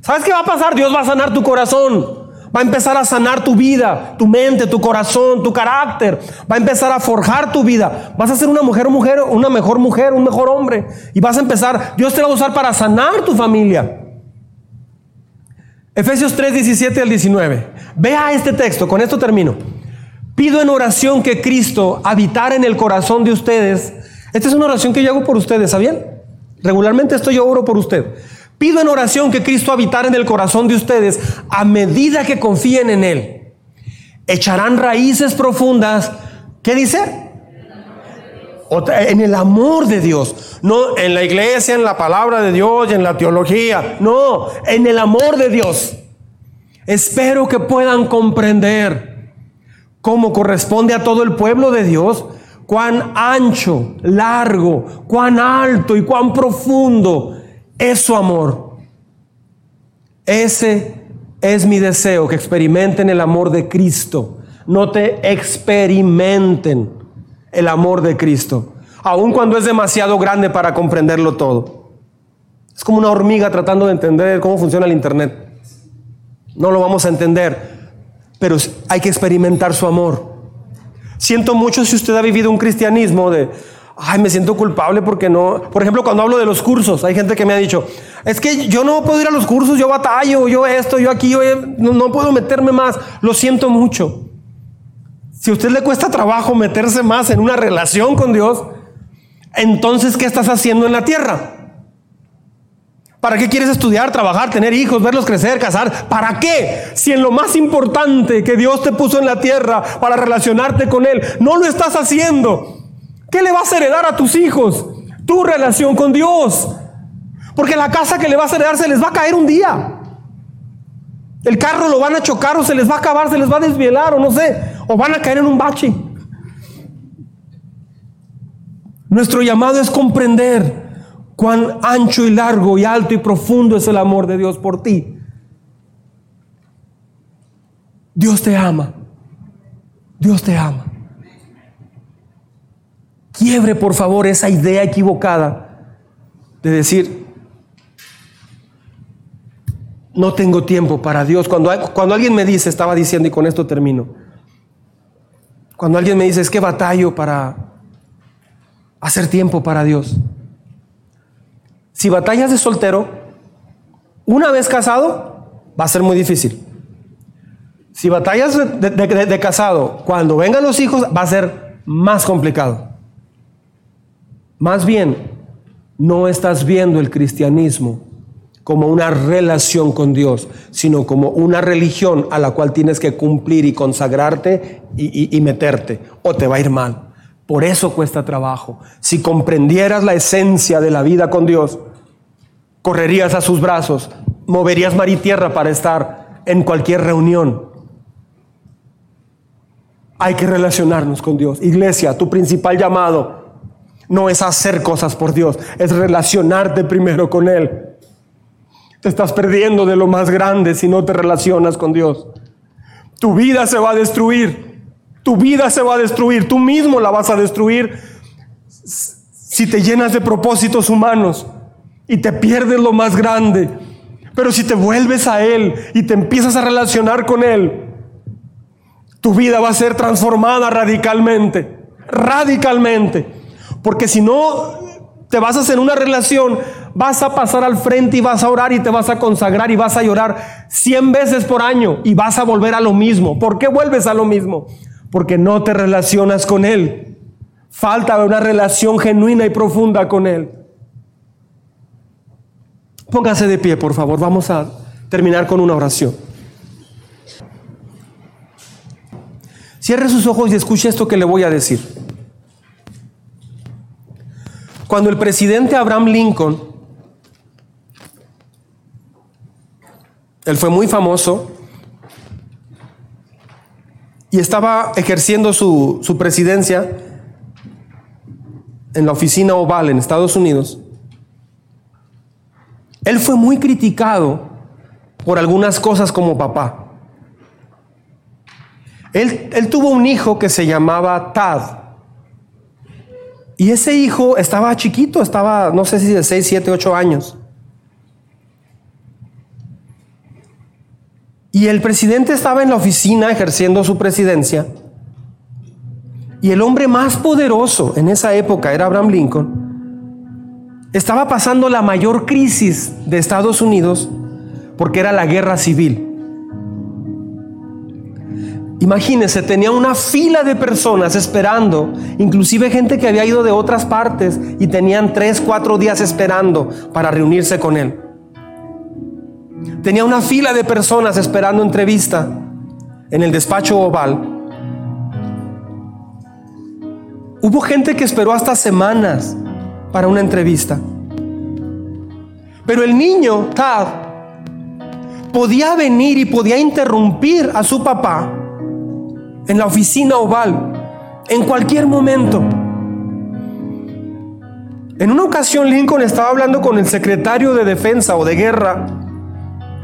¿Sabes qué va a pasar? Dios va a sanar tu corazón. Va a empezar a sanar tu vida, tu mente, tu corazón, tu carácter. Va a empezar a forjar tu vida. Vas a ser una mujer, mujer, una mejor mujer, un mejor hombre. Y vas a empezar, Dios te va a usar para sanar tu familia. Efesios 3, 17 al 19. Vea este texto, con esto termino. Pido en oración que Cristo habitara en el corazón de ustedes. Esta es una oración que yo hago por ustedes, ¿sabían? Regularmente esto yo oro por usted. Pido en oración que Cristo habitara en el corazón de ustedes a medida que confíen en Él. Echarán raíces profundas. ¿Qué dice? En el amor de Dios. No en la iglesia, en la palabra de Dios, en la teología. No, en el amor de Dios Espero que puedan comprender cómo corresponde a todo el pueblo de Dios, cuán ancho, largo, cuán alto y cuán profundo es su amor. Ese es mi deseo, que experimenten el amor de Cristo. No te experimenten el amor de Cristo, aun cuando es demasiado grande para comprenderlo todo. Es como una hormiga tratando de entender cómo funciona el Internet. No lo vamos a entender, pero hay que experimentar su amor. Siento mucho si usted ha vivido un cristianismo de, ay, me siento culpable porque no. Por ejemplo, cuando hablo de los cursos, hay gente que me ha dicho, es que yo no puedo ir a los cursos, yo batallo, yo esto, yo aquí, yo no, no puedo meterme más. Lo siento mucho. Si a usted le cuesta trabajo meterse más en una relación con Dios, entonces, ¿qué estás haciendo en la tierra? ¿Para qué quieres estudiar, trabajar, tener hijos, verlos crecer, casar? ¿Para qué? Si en lo más importante que Dios te puso en la tierra para relacionarte con Él, no lo estás haciendo. ¿Qué le vas a heredar a tus hijos? Tu relación con Dios. Porque la casa que le vas a heredar se les va a caer un día. El carro lo van a chocar o se les va a acabar, se les va a desvielar o no sé, o van a caer en un bache. Nuestro llamado es comprender cuán ancho y largo y alto y profundo es el amor de Dios por ti. Dios te ama. Dios te ama. Quiebre, por favor, esa idea equivocada de decir, no tengo tiempo para Dios. Cuando, cuando alguien me dice, estaba diciendo y con esto termino, cuando alguien me dice, es que batallo para hacer tiempo para Dios. Si batallas de soltero, una vez casado, va a ser muy difícil. Si batallas de, casado, cuando vengan los hijos, va a ser más complicado. Más bien, no estás viendo el cristianismo como una relación con Dios, sino como una religión a la cual tienes que cumplir y consagrarte y meterte, o te va a ir mal. Por eso cuesta trabajo. Si comprendieras la esencia de la vida con Dios, correrías a sus brazos, moverías mar y tierra para estar en cualquier reunión. Hay que relacionarnos con Dios. Iglesia, tu principal llamado no es hacer cosas por Dios, es relacionarte primero con Él. Te estás perdiendo de lo más grande si no te relacionas con Dios. Tu vida se va a destruir. Tu vida se va a destruir. Tú mismo la vas a destruir si te llenas de propósitos humanos y te pierdes lo más grande. Pero si te vuelves a Él y te empiezas a relacionar con Él, tu vida va a ser transformada radicalmente. Radicalmente. Porque si no te vas a hacer una relación, vas a pasar al frente y vas a orar y te vas a consagrar y vas a llorar cien veces por año y vas a volver a lo mismo. ¿Por qué vuelves a lo mismo? Porque no te relacionas con Él. Falta una relación genuina y profunda con Él. Póngase de pie, por favor. Vamos a terminar con una oración. Cierre sus ojos y escuche esto que le voy a decir. Cuando el presidente Abraham Lincoln, él fue muy famoso y estaba ejerciendo su, su presidencia en la oficina oval en Estados Unidos, él fue muy criticado por algunas cosas como papá. Él, tuvo un hijo que se llamaba Tad. Y ese hijo estaba chiquito, estaba, no sé si de 6, 7, 8 años. Y el presidente estaba en la oficina ejerciendo su presidencia. Y el hombre más poderoso en esa época era Abraham Lincoln estaba pasando la mayor crisis de Estados Unidos porque era la guerra civil. Imagínense, tenía una fila de personas esperando, inclusive gente que había ido de otras partes y tenían tres, cuatro días esperando para reunirse con él. Tenía una fila de personas esperando entrevista en el despacho oval. Hubo gente que esperó hasta semanas para una entrevista. Pero el niño, Tad, podía venir y podía interrumpir a su papá en la oficina oval en cualquier momento. En una ocasión Lincoln estaba hablando con el secretario de defensa o de guerra.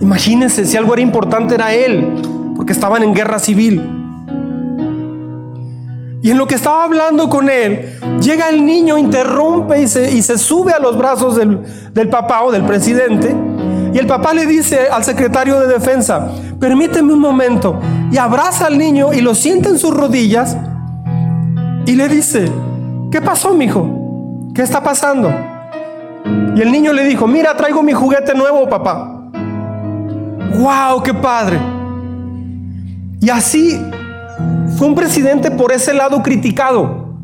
Imagínense si algo era importante era él, porque estaban en guerra civil. Y en lo que estaba hablando con él, llega el niño, interrumpe y se, y se sube a los brazos del, del papá o del presidente. Y el papá le dice al secretario de defensa, permíteme un momento. Y abraza al niño y lo sienta en sus rodillas. Y le dice, ¿qué pasó, mijo? ¿qué está pasando? Y el niño le dijo, mira, traigo mi juguete nuevo, papá. ¡Wow, qué padre! Y así fue un presidente por ese lado criticado,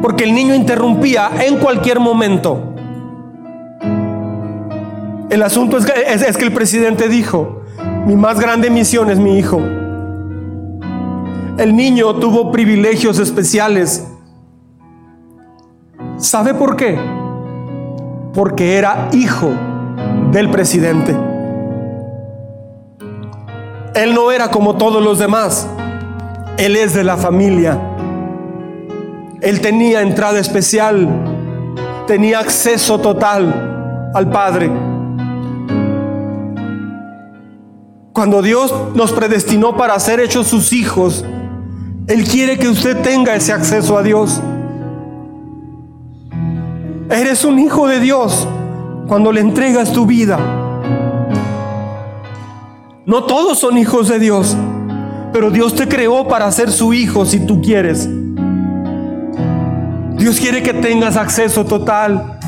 porque el niño interrumpía en cualquier momento. El asunto es que, es que el presidente dijo, mi más grande misión es mi hijo. El niño tuvo privilegios especiales ¿Sabe por qué? Porque era hijo del presidente. Él no era como todos los demás. Él es de la familia. Él tenía entrada especial. Tenía acceso total al Padre. Cuando Dios nos predestinó para ser hechos sus hijos, Él quiere que usted tenga ese acceso a Dios. Eres un hijo de Dios cuando le entregas tu vida. No todos son hijos de Dios, pero Dios te creó para ser su hijo si tú quieres. Dios quiere que tengas acceso total.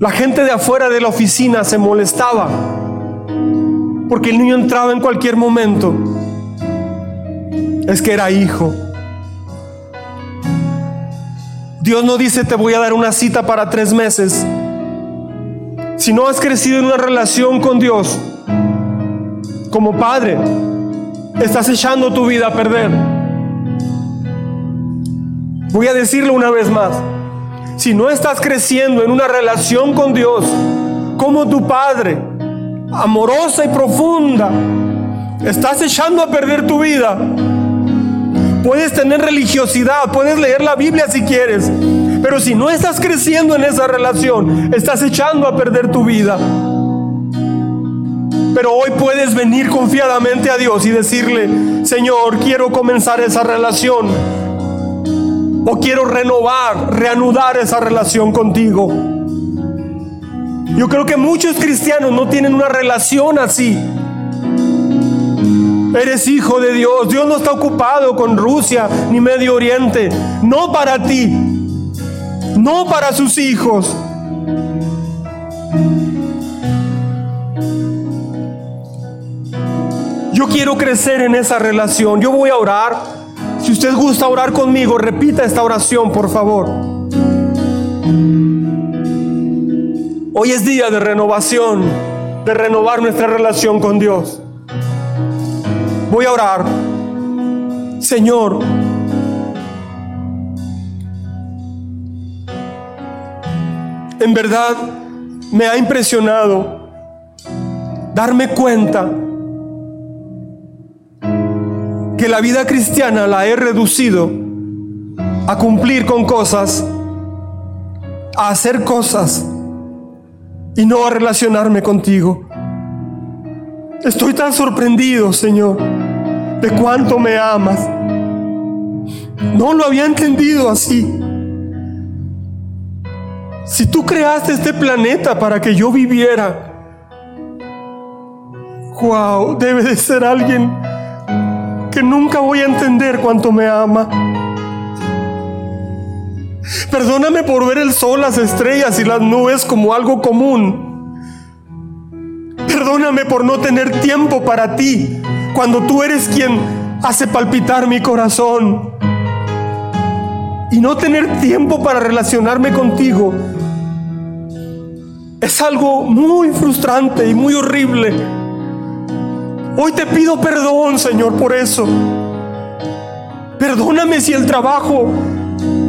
La gente de afuera de la oficina se molestaba porque el niño entraba en cualquier momento. Es que era hijo. Dios no dice te voy a dar una cita para tres meses. Si no has crecido en una relación con Dios, como padre, estás echando tu vida a perder. Voy a decirlo una vez más. Si no estás creciendo en una relación con Dios, como tu padre, amorosa y profunda, estás echando a perder tu vida. Puedes tener religiosidad, puedes leer la Biblia si quieres, pero si no estás creciendo en esa relación, estás echando a perder tu vida. Pero hoy puedes venir confiadamente a Dios y decirle, Señor, quiero comenzar esa relación. O quiero renovar, reanudar esa relación contigo. Yo creo que muchos cristianos no tienen una relación así. Eres hijo de Dios. Dios no está ocupado con Rusia ni Medio Oriente. No para ti. No para sus hijos. Yo quiero crecer en esa relación. Yo voy a orar. Si usted gusta orar conmigo, repita esta oración, por favor. Hoy es día de renovación, de renovar nuestra relación con Dios. Voy a orar. Señor, en verdad me ha impresionado darme cuenta que la vida cristiana la he reducido a cumplir con cosas, a hacer cosas y no a relacionarme contigo. Estoy tan sorprendido, Señor de cuánto me amas. No lo había entendido así. Si tú creaste este planeta para que yo viviera, wow, debe de ser alguien nunca voy a entender cuánto me ama. Perdóname por ver el sol, las estrellas y las nubes como algo común. Perdóname por no tener tiempo para ti cuando tú eres quien hace palpitar mi corazón. Y no tener tiempo para relacionarme contigo es algo muy frustrante y muy horrible. Hoy te pido perdón, Señor, por eso. Perdóname si el trabajo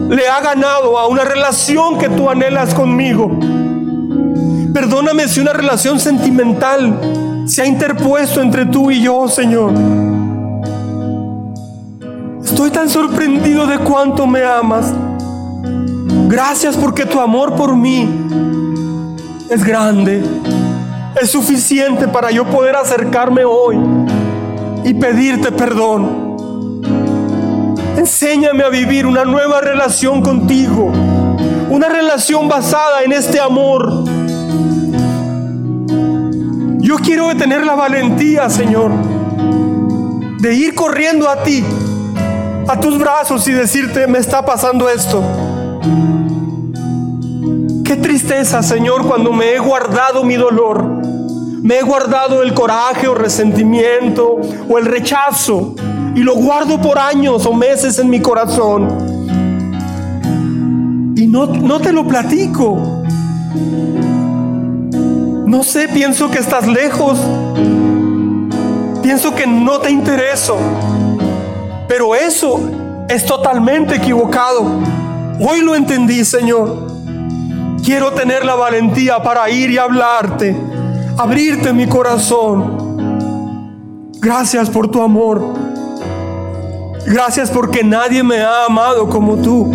le ha ganado a una relación que tú anhelas conmigo. Perdóname si una relación sentimental se ha interpuesto entre tú y yo, Señor. Estoy tan sorprendido de cuánto me amas. Gracias porque tu amor por mí es grande. Es suficiente para yo poder acercarme hoy y pedirte perdón. Enséñame a vivir una nueva relación contigo. Una relación basada en este amor. Yo quiero tener la valentía, Señor, de ir corriendo a ti, a tus brazos y decirte, me está pasando esto. Qué tristeza, Señor, cuando me he guardado mi dolor. Me he guardado el coraje o resentimiento o el rechazo y lo guardo por años o meses en mi corazón. Y no, no te lo platico. No sé, pienso que estás lejos. Pienso que no te intereso. Pero eso es totalmente equivocado. Hoy lo entendí, Señor. Quiero tener la valentía para ir y hablarte, abrirte mi corazón. Gracias por tu amor. Gracias porque nadie me ha amado como tú,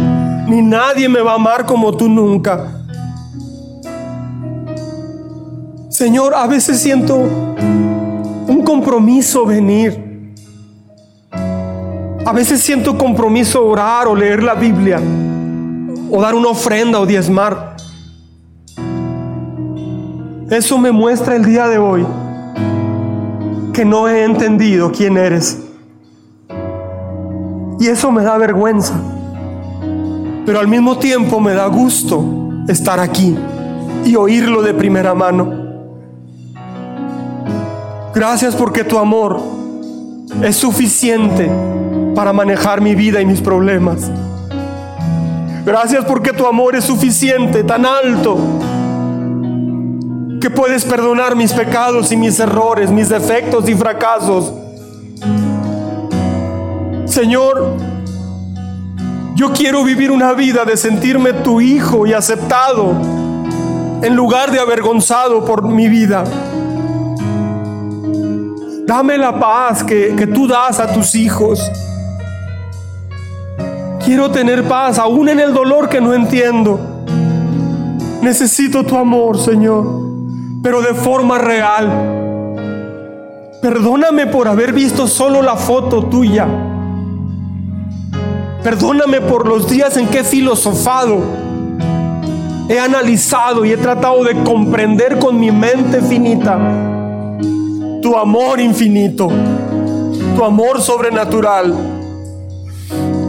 ni nadie me va a amar como tú nunca. Señor, a veces siento un compromiso venir. A veces siento compromiso orar o leer la Biblia o dar una ofrenda o diezmar. Eso me muestra el día de hoy que no he entendido quién eres. Y eso me da vergüenza. Pero al mismo tiempo me da gusto estar aquí y oírlo de primera mano. Gracias porque tu amor es suficiente para manejar mi vida y mis problemas. Gracias porque tu amor es suficiente, tan alto, que puedes perdonar mis pecados y mis errores, mis defectos y fracasos Señor, yo quiero vivir una vida de sentirme tu hijo y aceptado en lugar de avergonzado por mi vida. Dame la paz que, que, tú das a tus hijos. Quiero tener paz aún en el dolor que no entiendo. Necesito tu amor, Señor, pero de forma real. Perdóname por haber visto solo la foto tuya Perdóname por los días en que he filosofado, he analizado y he tratado de comprender con mi mente finita tu amor infinito, tu amor sobrenatural.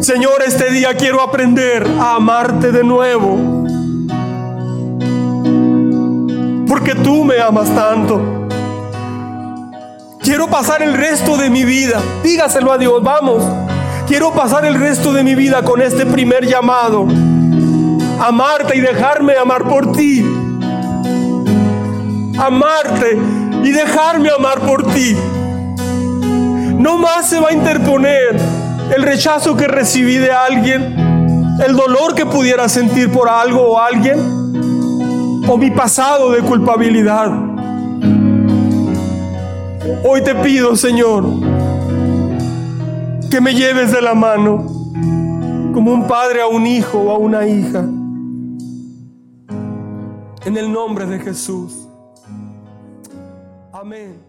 Señor, este día quiero aprender a amarte de nuevo. Porque tú me amas tanto. Quiero pasar el resto de mi vida. Dígaselo a Dios, vamos. Quiero pasar el resto de mi vida con este primer llamado. Amarte y dejarme amar por ti. Amarte y dejarme amar por ti. No más se va a interponer el rechazo que recibí de alguien, el dolor que pudiera sentir por algo o alguien, o mi pasado de culpabilidad. Hoy te pido, Señor, que me lleves de la mano como un padre a un hijo o a una hija. En el nombre de Jesús. Amén.